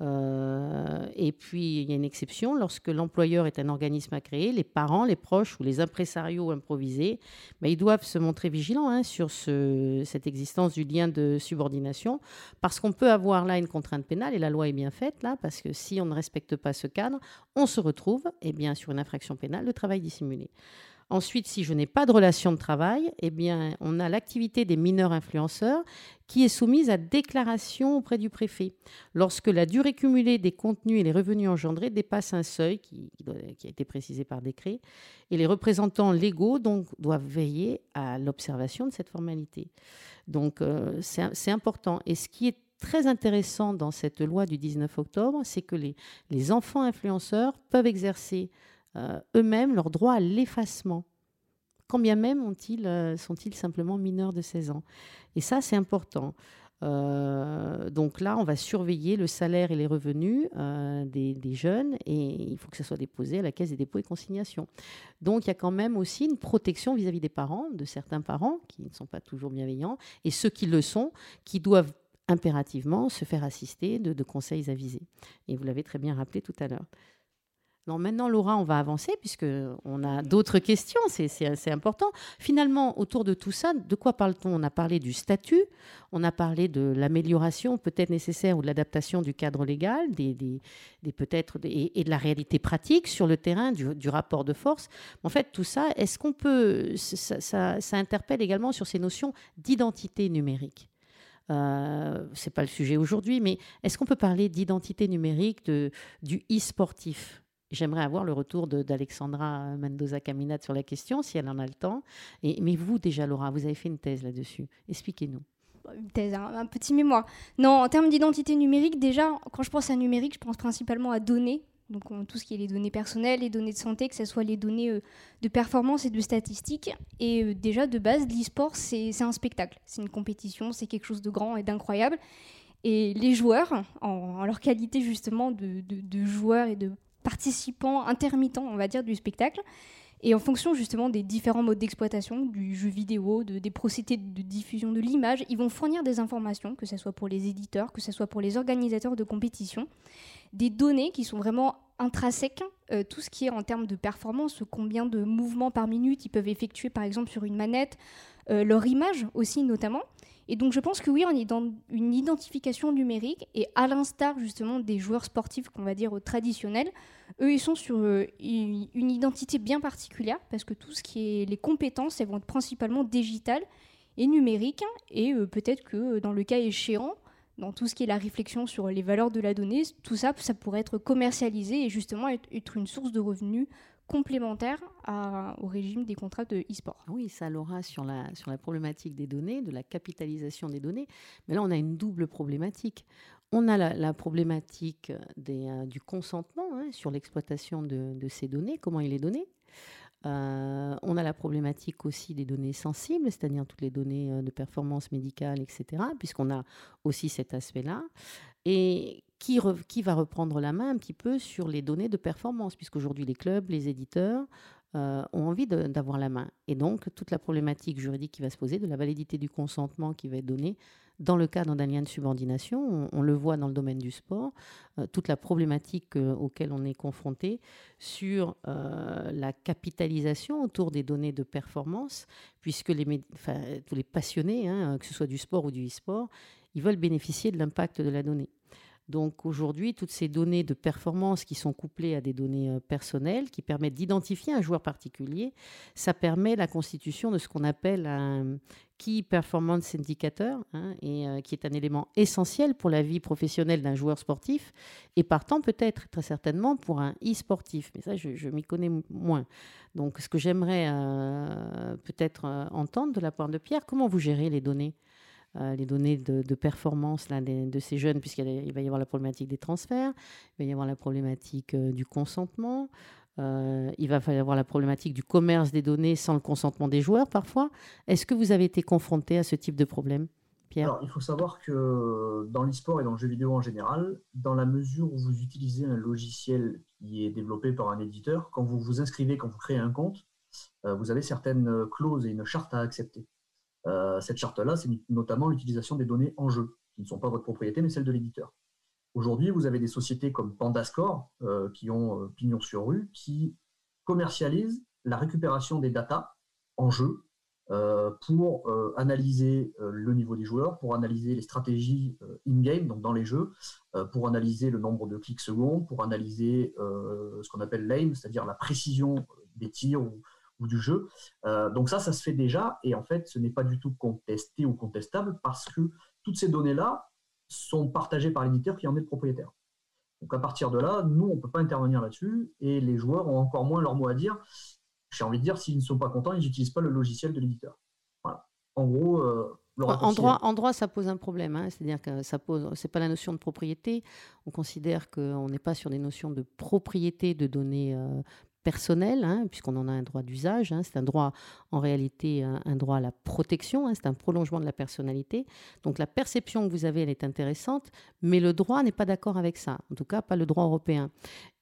Euh, et puis, il y a une exception, lorsque l'employeur est un organisme à créer, les parents, les proches ou les impresarios improvisés, ben, ils doivent se montrer vigilants hein, sur ce, cette existence du lien de subordination, parce qu'on peut avoir là une contrainte pénale, et la loi est bien faite là, parce que si on ne respecte pas ce cadre, on se retrouve eh bien, sur une infraction pénale de travail dissimulé. Ensuite, si je n'ai pas de relation de travail, eh on a l'activité des mineurs influenceurs qui est soumise à déclaration auprès du préfet. Lorsque la durée cumulée des contenus et les revenus engendrés dépasse un seuil qui, a été précisé par décret, et les représentants légaux doivent veiller à l'observation de cette formalité. Donc, euh, c'est important. Et ce qui est très intéressant dans cette loi du 19 octobre, c'est que les enfants influenceurs peuvent exercer euh, eux-mêmes leur droit à l'effacement. Quand bien même euh, sont-ils simplement mineurs de 16 ans? Et ça, c'est important. Euh, donc là, on va surveiller le salaire et les revenus des, jeunes et il faut que ça soit déposé à la caisse des dépôts et consignations. Donc il y a quand même aussi une protection vis-à-vis des parents, de certains parents qui ne sont pas toujours bienveillants et ceux qui le sont, qui doivent impérativement se faire assister de conseils avisés. Et vous l'avez très bien rappelé tout à l'heure. Maintenant, Laura, on va avancer puisqu'on a d'autres questions, c'est assez important. Finalement, autour de tout ça, de quoi parle-t-on? On a parlé du statut, on a parlé de l'amélioration peut-être nécessaire ou de l'adaptation du cadre légal, des, peut-être et, de la réalité pratique sur le terrain, du, rapport de force. En fait, tout ça, est-ce qu'on peut... Ça, interpelle également sur ces notions d'identité numérique? Euh, c'est pas le sujet aujourd'hui, mais est-ce qu'on peut parler d'identité numérique du e-sportif? J'aimerais avoir le retour d'Alexandra Mendoza Caminat sur la question, si elle en a le temps. Mais vous, déjà, Laura, vous avez fait une thèse là-dessus. Expliquez-nous.
Une thèse, un, petit mémoire. Non, en termes d'identité numérique, déjà, quand je pense à numérique, je pense principalement à données. Donc tout ce qui est les données personnelles, les données de santé, que ce soit les données euh, de performance et de statistiques. Et euh, déjà, de base, l'e-sport, c'est un spectacle. C'est une compétition, c'est quelque chose de grand et d'incroyable. Et les joueurs, en, leur qualité justement de, joueurs et de participants intermittents, on va du spectacle. Et en fonction justement des différents modes d'exploitation, du jeu vidéo, de, des procédés de diffusion de l'image, ils vont fournir des informations, que ce soit pour les éditeurs, que ce soit pour les organisateurs de compétition, des données qui sont vraiment intrinsèques, euh, tout ce qui est en termes de performance, combien de mouvements par minute ils peuvent effectuer par exemple sur une manette, euh, leur image aussi notamment. Et donc je pense que oui, on est dans une identification numérique et à l'instar justement des joueurs sportifs qu'on va dire traditionnels, eux ils sont sur euh, une identité bien particulière parce que tout ce qui est les compétences, elles vont être principalement digitales et numérique. Et peut-être que dans le cas échéant, dans tout ce qui est la réflexion sur les valeurs de la donnée, tout ça, ça pourrait être commercialisé et justement être une source de revenus complémentaire au régime des contrats de e-sport.
Oui, ça l'aura sur la, sur la problématique des données, de la capitalisation des données. Mais là, on a une double problématique. On a la, problématique euh, du consentement hein, sur l'exploitation de, de, ces données, comment il est donné. Euh, on a la problématique aussi des données sensibles, c'est-à-dire toutes les données euh, de performance médicale, etc., puisqu'on a aussi cet aspect-là. Et qui, va reprendre la main un petit peu sur les données de performance, puisqu'aujourd'hui les clubs, les éditeurs euh, ont envie d'avoir la main. Et donc toute la problématique juridique qui va se poser, de la validité du consentement qui va être donné dans le cadre d'un lien de subordination, on, le voit dans le domaine du sport, euh, toute la problématique euh, auquel on est confronté sur la capitalisation autour des données de performance, puisque tous les passionnés, hein, que ce soit du sport ou du e-sport, ils veulent bénéficier de l'impact de la donnée. Donc aujourd'hui, toutes ces données de performance qui sont couplées à des données euh, personnelles, qui permettent d'identifier un joueur particulier, ça permet la constitution de ce qu'on appelle un Key Performance Indicator, hein, et, euh, qui est un élément essentiel pour la vie professionnelle d'un joueur sportif, et partant peut-être, très certainement, pour un e-sportif. Mais ça, je, m'y connais moins. Donc ce que j'aimerais euh, peut-être entendre de la part de Pierre, comment vous gérez les données? Euh, les données de, performance là, de ces jeunes, puisqu'il va y avoir la problématique des transferts, il va y avoir la problématique euh, du consentement, euh, il va y avoir la problématique du commerce des données sans le consentement des joueurs parfois. Est-ce que vous avez été confronté à ce type de problème Pierre?
Alors, il faut savoir que dans l'e-sport et dans le jeu vidéo en général, dans la mesure où vous utilisez un logiciel qui est développé par un éditeur, quand vous vous inscrivez, quand vous créez un compte, vous avez certaines clauses et une charte à accepter. Euh, cette charte-là, c'est notamment l'utilisation des données en jeu, qui ne sont pas votre propriété, mais celles de l'éditeur. Aujourd'hui, vous avez des sociétés comme Pandascore, euh, qui ont euh, pignon sur rue, qui commercialisent la récupération des datas en jeu pour analyser le niveau des joueurs, pour analyser les stratégies in-game, donc dans les jeux, pour analyser le nombre de clics secondes, pour analyser ce qu'on appelle l'aim, c'est-à-dire la précision des tirs ou, ou du jeu. Euh, donc ça, ça se fait déjà, et en fait, ce n'est pas du tout contesté ou contestable parce que toutes ces données-là sont partagées par l'éditeur qui en est le propriétaire. Donc à partir de là, nous, on ne peut pas intervenir là-dessus, et les joueurs ont encore moins leur mot à dire. J'ai envie de dire, s'ils ne sont pas contents, ils n'utilisent pas le logiciel de l'éditeur. Voilà. En gros, euh,
en droit, en droit, ça pose un problème. Hein. C'est-à-dire que ça pose, c'est pas la notion de propriété. On considère qu'on n'est pas sur des notions de propriété de données euh, personnel, hein, puisqu'on en a un droit d'usage. Hein. c'est un droit, en réalité, un, droit à la protection. Hein. c'est un prolongement de la personnalité. Donc la perception que vous avez, elle est intéressante, mais le droit n'est pas d'accord avec ça. En tout cas, pas le droit européen.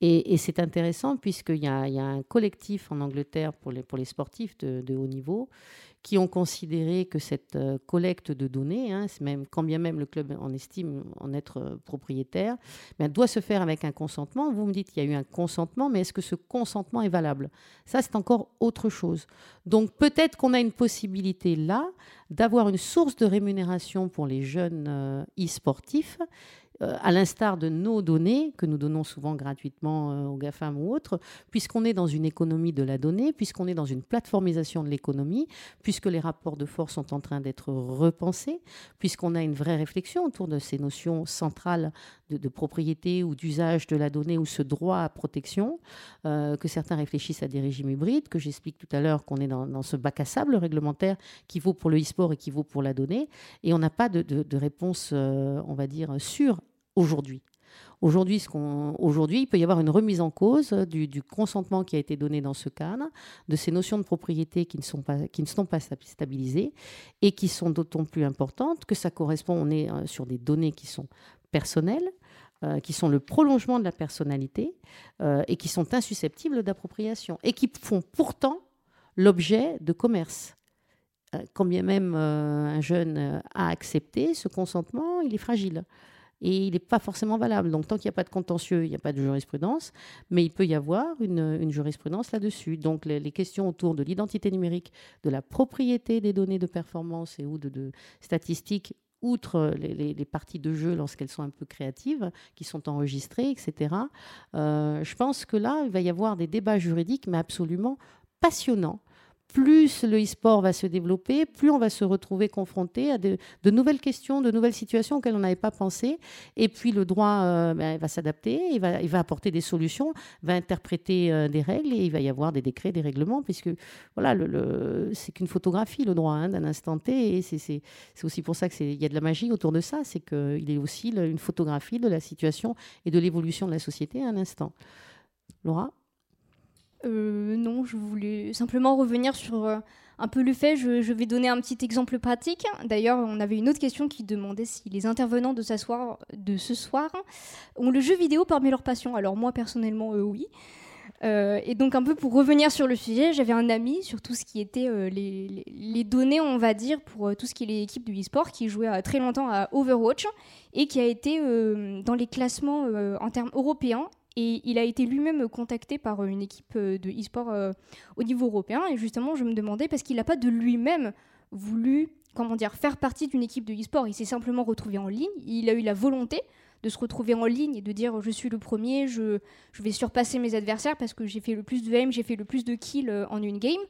Et, c'est intéressant puisqu'il y, y a, un collectif en Angleterre pour les, pour les sportifs de, de haut niveau qui ont considéré que cette euh, collecte de données, hein, même, quand bien même le club en estime en être euh, propriétaire, doit se faire avec un consentement. Vous me dites qu'il y a eu un consentement, mais est-ce que ce consentement est valable? Ça, c'est encore autre chose. Donc peut-être qu'on a une possibilité là d'avoir une source de rémunération pour les jeunes euh, e-sportifs à l'instar de nos données, que nous donnons souvent gratuitement euh, aux GAFAM ou autres, puisqu'on est dans une économie de la donnée, puisqu'on est dans une plateformisation de l'économie, puisque les rapports de force sont en train d'être repensés, puisqu'on a une vraie réflexion autour de ces notions centrales de, propriété ou d'usage de la donnée ou ce droit à protection, euh, que certains réfléchissent à des régimes hybrides, que j'explique tout à l'heure qu'on est dans, ce bac à sable réglementaire qui vaut pour le e-sport et qui vaut pour la donnée, et on n'a pas de réponse, on va dire, sûre aujourd'hui. Aujourd'hui, il peut y avoir une remise en cause du, consentement qui a été donné dans ce cadre, de ces notions de propriété qui ne sont pas, qui ne sont pas stabilisées et qui sont d'autant plus importantes que ça correspond, on est euh, sur des données qui sont personnelles, euh, qui sont le prolongement de la personnalité euh, et qui sont insusceptibles d'appropriation et qui font pourtant l'objet de commerce. quand bien même un jeune a accepté ce consentement, il est fragile et il n'est pas forcément valable. Donc tant qu'il n'y a pas de contentieux, il n'y a pas de jurisprudence, mais il peut y avoir une, jurisprudence là-dessus. Donc les, questions autour de l'identité numérique, de la propriété des données de performance et ou de, statistiques outre les, parties de jeu lorsqu'elles sont un peu créatives, qui sont enregistrées, etc. Euh, je pense que là, il va y avoir des débats juridiques, mais absolument passionnants plus le e-sport va se développer, plus on va se retrouver confronté à de, nouvelles questions, de nouvelles situations auxquelles on n'avait pas pensé. Et puis le droit euh, ben, va s'adapter, il va, apporter des solutions, va interpréter euh, des règles et il va y avoir des décrets, des règlements, puisque voilà, c'est qu'une photographie, le droit, hein, d'un instant T. C'est, aussi pour ça qu'il y a de la magie autour de ça, c'est qu'il est aussi une photographie de la situation et de l'évolution de la société à un instant. Laura?
Euh, non, je voulais simplement revenir sur euh, un peu le fait. Je, vais donner un petit exemple pratique. D'ailleurs, on avait une autre question qui demandait si les intervenants de, ce soir ont le jeu vidéo parmi leurs passions. Alors moi, personnellement, euh, oui. et donc un peu pour revenir sur le sujet, j'avais un ami sur tout ce qui était les, données, on va dire, pour tout ce qui est l'équipe du e-sport, qui jouait très longtemps à Overwatch et qui a été dans les classements en termes européens et il a été lui-même contacté par euh, une équipe euh, de e-sport euh, au niveau européen. Et justement, je me demandais, parce qu'il n'a pas de lui-même voulu comment dire, faire partie d'une équipe de e-sport. Il s'est simplement retrouvé en ligne. Il a eu la volonté de se retrouver en ligne et de dire je suis le premier, je, vais surpasser mes adversaires parce que j'ai fait le plus de aim, j'ai fait le plus de kills en une game.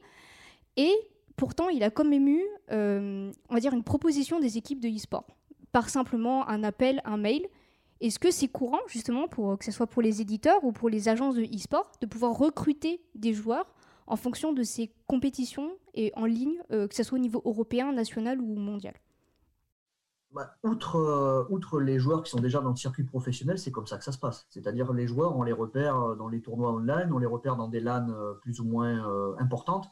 Et pourtant, il a quand même eu, on va dire, une proposition des équipes de e-sport par simplement un appel, un mail. Est-ce que c'est courant, justement, pour, que ce soit pour les éditeurs ou pour les agences de e-sport, de pouvoir recruter des joueurs en fonction de ces compétitions et en ligne, euh, que ce soit au niveau européen, national ou mondial?
Bah, outre, euh, outre, les joueurs qui sont déjà dans le circuit professionnel, c'est comme ça que ça se passe. C'est-à-dire les joueurs, on les repère euh, dans les tournois online, on les repère dans des LAN plus ou moins importantes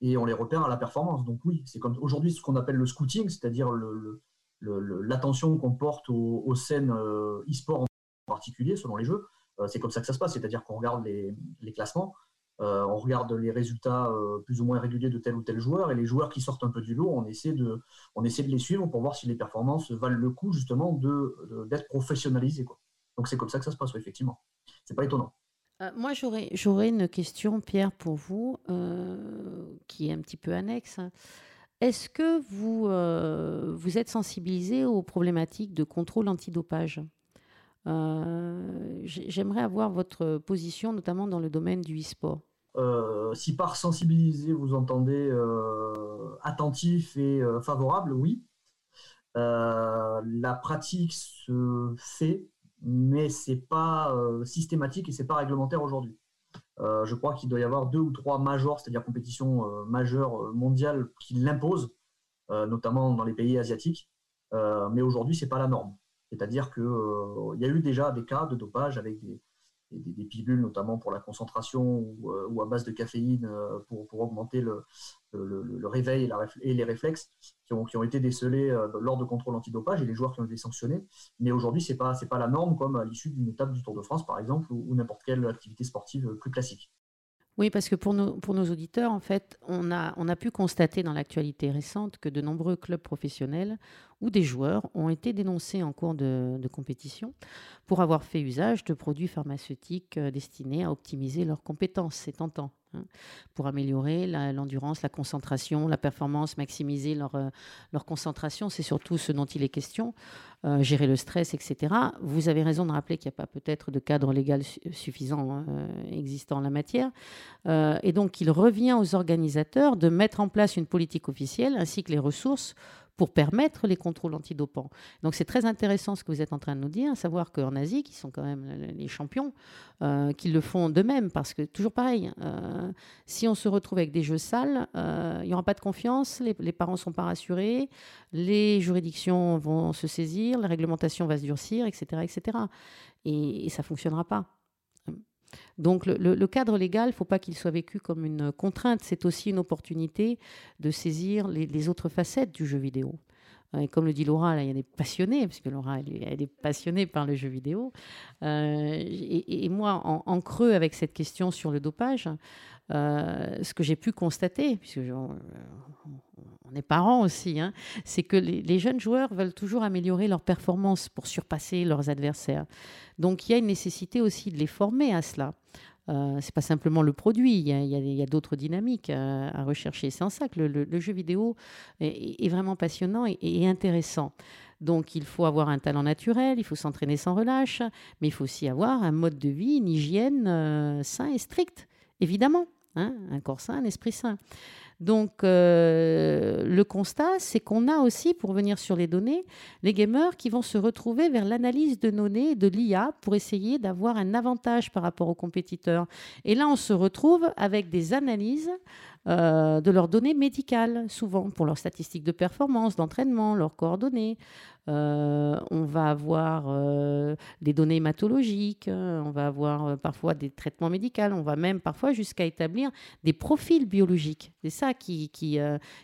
et on les repère à la performance. Donc oui, c'est comme aujourd'hui ce qu'on appelle le scouting, c'est-à-dire le, l'attention qu'on porte aux, scènes euh, e-sport en particulier, selon les jeux. Euh, c'est comme ça que ça se passe, c'est-à-dire qu'on regarde les, classements, euh, on regarde les résultats plus ou moins réguliers de tel ou tel joueur, et les joueurs qui sortent un peu du lot, on essaie de, les suivre pour voir si les performances valent le coup justement d'être professionnalisées. Quoi. Donc c'est comme ça que ça se passe, effectivement. C'est pas étonnant.
moi, j'aurais une question, Pierre, pour vous, qui est un petit peu annexe. Est-ce que vous, euh, vous êtes sensibilisé aux problématiques de contrôle antidopage euh, J'aimerais avoir votre position, notamment dans le domaine du e-sport.
Euh, si par sensibiliser, vous entendez attentif et favorable, oui. la pratique se fait, mais c'est pas systématique et c'est pas réglementaire aujourd'hui. Euh, je crois qu'il doit y avoir deux ou trois majors, c'est-à-dire compétitions euh, majeures euh, mondiales qui l'imposent, notamment dans les pays asiatiques. mais aujourd'hui, ce n'est pas la norme. C'est-à-dire qu'il y a eu déjà des cas de dopage avec des, des, pilules, notamment pour la concentration ou, à base de caféine pour, augmenter le, réveil et, les réflexes qui ont, qui ont été décelés lors de contrôles antidopage et les joueurs qui ont été sanctionnés. Mais aujourd'hui, ce n'est pas, pas la norme comme à l'issue d'une étape du Tour de France, par exemple, ou n'importe quelle activité sportive plus classique.
Oui, parce que pour nos, pour nos auditeurs, en fait, on a, on a pu constater dans l'actualité récente que de nombreux clubs professionnels ou des joueurs ont été dénoncés en cours de, compétition pour avoir fait usage de produits pharmaceutiques euh, destinés à optimiser leurs compétences. C'est tentant. Hein, pour améliorer l'endurance, la, concentration, la performance, maximiser leur, euh, leur concentration. C'est surtout ce dont il est question, euh, gérer le stress, etc. Vous avez raison de rappeler qu'il n'y a pas peut-être de cadre légal suffisant euh, existant en la matière. et donc, il revient aux organisateurs de mettre en place une politique officielle ainsi que les ressources pour permettre les contrôles antidopants. Donc c'est très intéressant ce que vous êtes en train de nous dire, à savoir qu'en Asie, qui sont quand même les champions, euh, qu'ils le font d'eux-mêmes, parce que toujours pareil, euh, si on se retrouve avec des jeux sales, euh, il n'y aura pas de confiance, les, parents ne sont pas rassurés, les juridictions vont se saisir, la réglementation va se durcir, etc. etc. Et, et ça ne fonctionnera pas. Donc le, cadre légal, il ne faut pas qu'il soit vécu comme une contrainte, c'est aussi une opportunité de saisir les, autres facettes du jeu vidéo. Euh, et comme le dit Laura, il y a des passionnés, parce que Laura, elle, est passionnée par le jeu vidéo. Euh, et, moi, en, creux avec cette question sur le dopage, euh, ce que j'ai pu constater, puisque on est parents aussi, hein, c'est que les, jeunes joueurs veulent toujours améliorer leur performance pour surpasser leurs adversaires. Donc il y a une nécessité aussi de les former à cela. Euh, c'est pas simplement le produit, il y a, d'autres dynamiques à, rechercher. C'est en ça que le, jeu vidéo est, vraiment passionnant et, intéressant. Donc il faut avoir un talent naturel, il faut s'entraîner sans relâche, mais il faut aussi avoir un mode de vie, une hygiène euh, sain et stricte, évidemment. Hein, un corps sain, un esprit sain. Donc, euh, le constat, c'est qu'on a aussi, pour venir sur les données, les gamers qui vont se retrouver vers l'analyse de données de l'IA pour essayer d'avoir un avantage par rapport aux compétiteurs. Et là, on se retrouve avec des analyses euh, de leurs données médicales, souvent pour leurs statistiques de performance, d'entraînement, leurs coordonnées, euh, on va avoir euh, des données hématologiques, euh, on va avoir parfois des traitements médicaux, on va même parfois jusqu'à établir des profils biologiques. C'est ça qui, qui,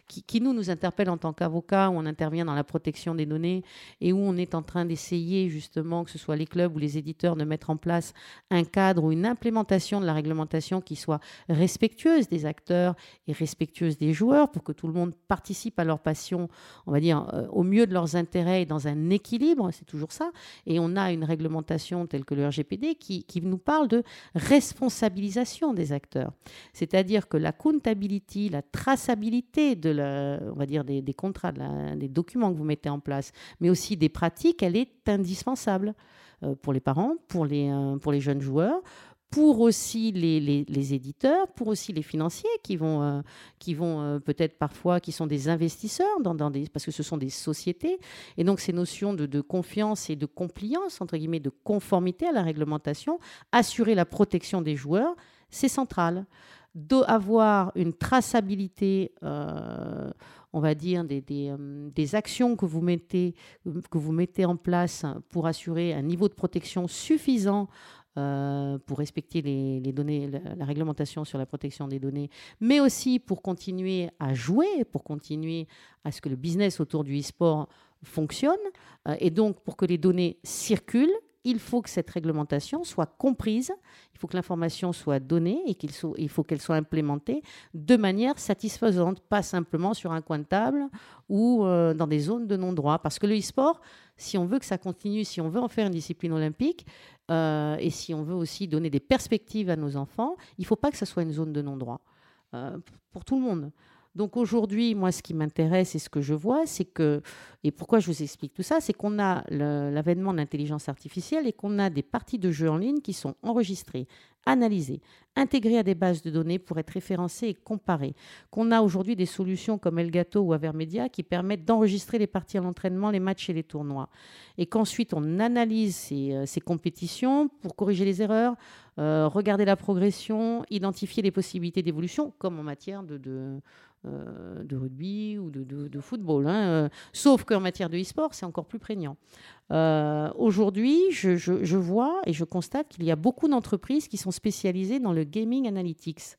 qui, nous, nous interpelle en tant qu'avocat, où on intervient dans la protection des données et où on est en train d'essayer justement, que ce soit les clubs ou les éditeurs, de mettre en place un cadre ou une implémentation de la réglementation qui soit respectueuse des acteurs et respectueuse des joueurs pour que tout le monde participe à leur passion, on va dire, au mieux de leurs intérêts dans un équilibre, c'est toujours ça. Et on a une réglementation telle que le RGPD qui, nous parle de responsabilisation des acteurs. C'est-à-dire que la accountability, la traçabilité de la, on va dire des, contrats, des documents que vous mettez en place, mais aussi des pratiques, elle est indispensable euh, pour les parents, pour les, euh, pour les jeunes joueurs, pour aussi les, les, éditeurs, pour aussi les financiers qui vont, euh, vont euh, peut-être parfois, qui sont des investisseurs, dans, dans, des, parce que ce sont des sociétés. Et donc ces notions de, de, confiance et de compliance, entre guillemets, de conformité à la réglementation, assurer la protection des joueurs, c'est central. D'avoir une traçabilité, euh, on va dire, des, des, des, actions que vous, mettez, que vous mettez en place pour assurer un niveau de protection suffisant euh, pour respecter les, données, la, réglementation sur la protection des données, mais aussi pour continuer à jouer, pour continuer à ce que le business autour du e-sport fonctionne. Euh, et donc, pour que les données circulent, il faut que cette réglementation soit comprise, il faut que l'information soit donnée et qu'il il faut qu'elle soit implémentée de manière satisfaisante, pas simplement sur un coin de table ou euh, dans des zones de non-droit. Parce que le e-sport, si on veut que ça continue, si on veut en faire une discipline olympique, euh, et si on veut aussi donner des perspectives à nos enfants, il ne faut pas que ça soit une zone de non-droit euh, pour tout le monde. Donc aujourd'hui, moi, ce qui m'intéresse et ce que je vois, c'est que, et pourquoi je vous explique tout ça, c'est qu'on a l'avènement de l'intelligence artificielle et qu'on a des parties de jeux en ligne qui sont enregistrées, analysées, intégrées à des bases de données pour être référencées et comparées. Qu'on a aujourd'hui des solutions comme Elgato ou Avermedia qui permettent d'enregistrer les parties à l'entraînement, les matchs et les tournois. Et qu'ensuite on analyse ces, euh, compétitions pour corriger les erreurs, euh, regarder la progression, identifier les possibilités d'évolution, comme en matière de euh, de rugby ou de, football. Hein, euh, sauf qu'en matière de e-sport, c'est encore plus prégnant. Euh, aujourd'hui, je, vois et je constate qu'il y a beaucoup d'entreprises qui sont spécialisées dans le gaming analytics.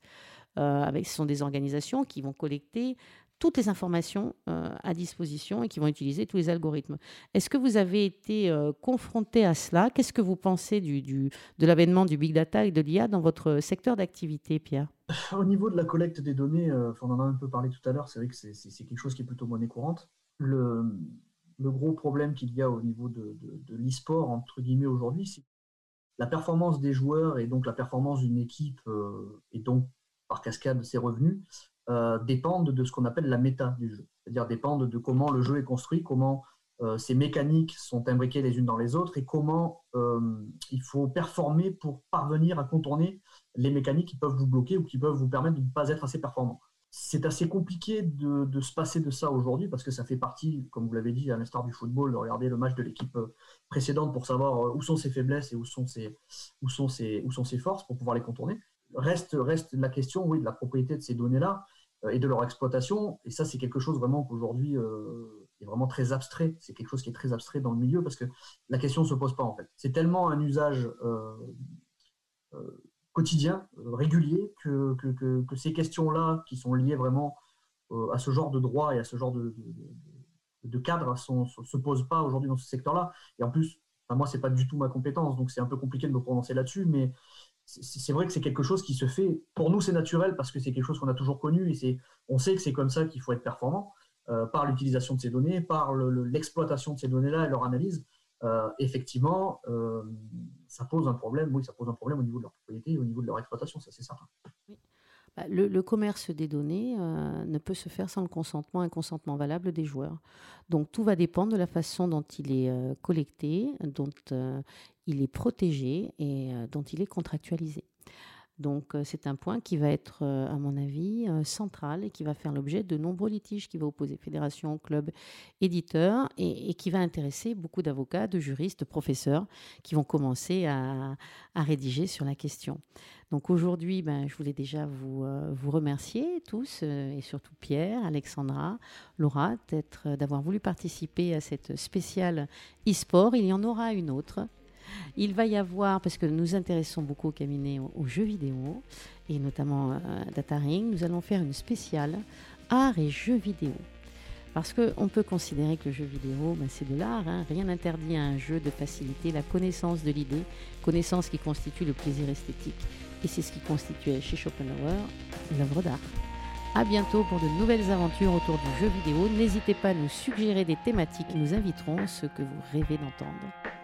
ce sont des organisations qui vont collecter toutes les informations à disposition et qui vont utiliser tous les algorithmes. Est-ce que vous avez été confronté à cela? Qu'est-ce que vous pensez du, de l'avènement du big data et de l'IA dans votre secteur d'activité, Pierre?
Au niveau de la collecte des données, euh, on en a un peu parlé tout à l'heure, c'est vrai que c'est quelque chose qui est plutôt monnaie courante. Le, gros problème qu'il y a au niveau de, l'e-sport, entre guillemets, aujourd'hui, c'est la performance des joueurs et donc la performance d'une équipe et donc par cascade ses revenus euh, dépendent de ce qu'on appelle la méta du jeu, c'est-à-dire dépendent de comment le jeu est construit, comment euh, ces mécaniques sont imbriquées les unes dans les autres et comment euh, il faut performer pour parvenir à contourner les mécaniques qui peuvent vous bloquer ou qui peuvent vous permettre de ne pas être assez performant. C'est assez compliqué de, se passer de ça aujourd'hui parce que ça fait partie, comme vous l'avez dit, à l'instar du football, de regarder le match de l'équipe précédente pour savoir où sont ses faiblesses et où sont ses, où sont où sont forces pour pouvoir les contourner. Reste, reste la question oui, de la propriété de ces données-là. Euh, et de leur exploitation. Et ça, c'est quelque chose vraiment qu'aujourd'hui euh, est vraiment très abstrait. C'est quelque chose qui est très abstrait dans le milieu parce que la question ne se pose pas en fait. C'est tellement un usage euh, quotidien, régulier, que, que, ces questions-là, qui sont liées vraiment à ce genre de droit et à ce genre de, de, cadre, ne se posent pas aujourd'hui dans ce secteur-là. Et en plus, moi, ce n'est pas du tout ma compétence, donc c'est un peu compliqué de me prononcer là-dessus, mais c'est vrai que c'est quelque chose qui se fait. Pour nous, c'est naturel parce que c'est quelque chose qu'on a toujours connu et on sait que c'est comme ça qu'il faut être performant euh, par l'utilisation de ces données, par l'exploitation de ces données-là et leur analyse. Euh, effectivement, euh, ça pose un problème. Oui, ça pose un problème au niveau de leur propriété au niveau de leur exploitation, ça c'est certain.
Bah, le, commerce des données ne peut se faire sans le consentement, un consentement valable des joueurs. Donc tout va dépendre de la façon dont il est collecté, dont il est protégé et euh, dont il est contractualisé. Donc euh, c'est un point qui va être, euh, à mon avis, euh, central et qui va faire l'objet de nombreux litiges, qui va opposer fédération, club, éditeurs et, qui va intéresser beaucoup d'avocats, de juristes, de professeurs qui vont commencer à, rédiger sur la question. Donc aujourd'hui, ben, je voulais déjà vous, remercier tous et surtout Pierre, Alexandra, Laura, d'avoir voulu participer à cette spéciale e-sport. Il y en aura une autre il va y avoir, parce que nous intéressons beaucoup au cabinet aux, jeux vidéo, et notamment à euh, Dataring, nous allons faire une spéciale art et jeux vidéo. Parce qu'on peut considérer que le jeu vidéo, ben, c'est de l'art. Hein. Rien n'interdit à un jeu de faciliter la connaissance de l'idée, connaissance qui constitue le plaisir esthétique. Et c'est ce qui constituait chez Schopenhauer l'œuvre d'art. A bientôt pour de nouvelles aventures autour du jeu vidéo. N'hésitez pas à nous suggérer des thématiques. Nous inviterons ceux que vous rêvez d'entendre.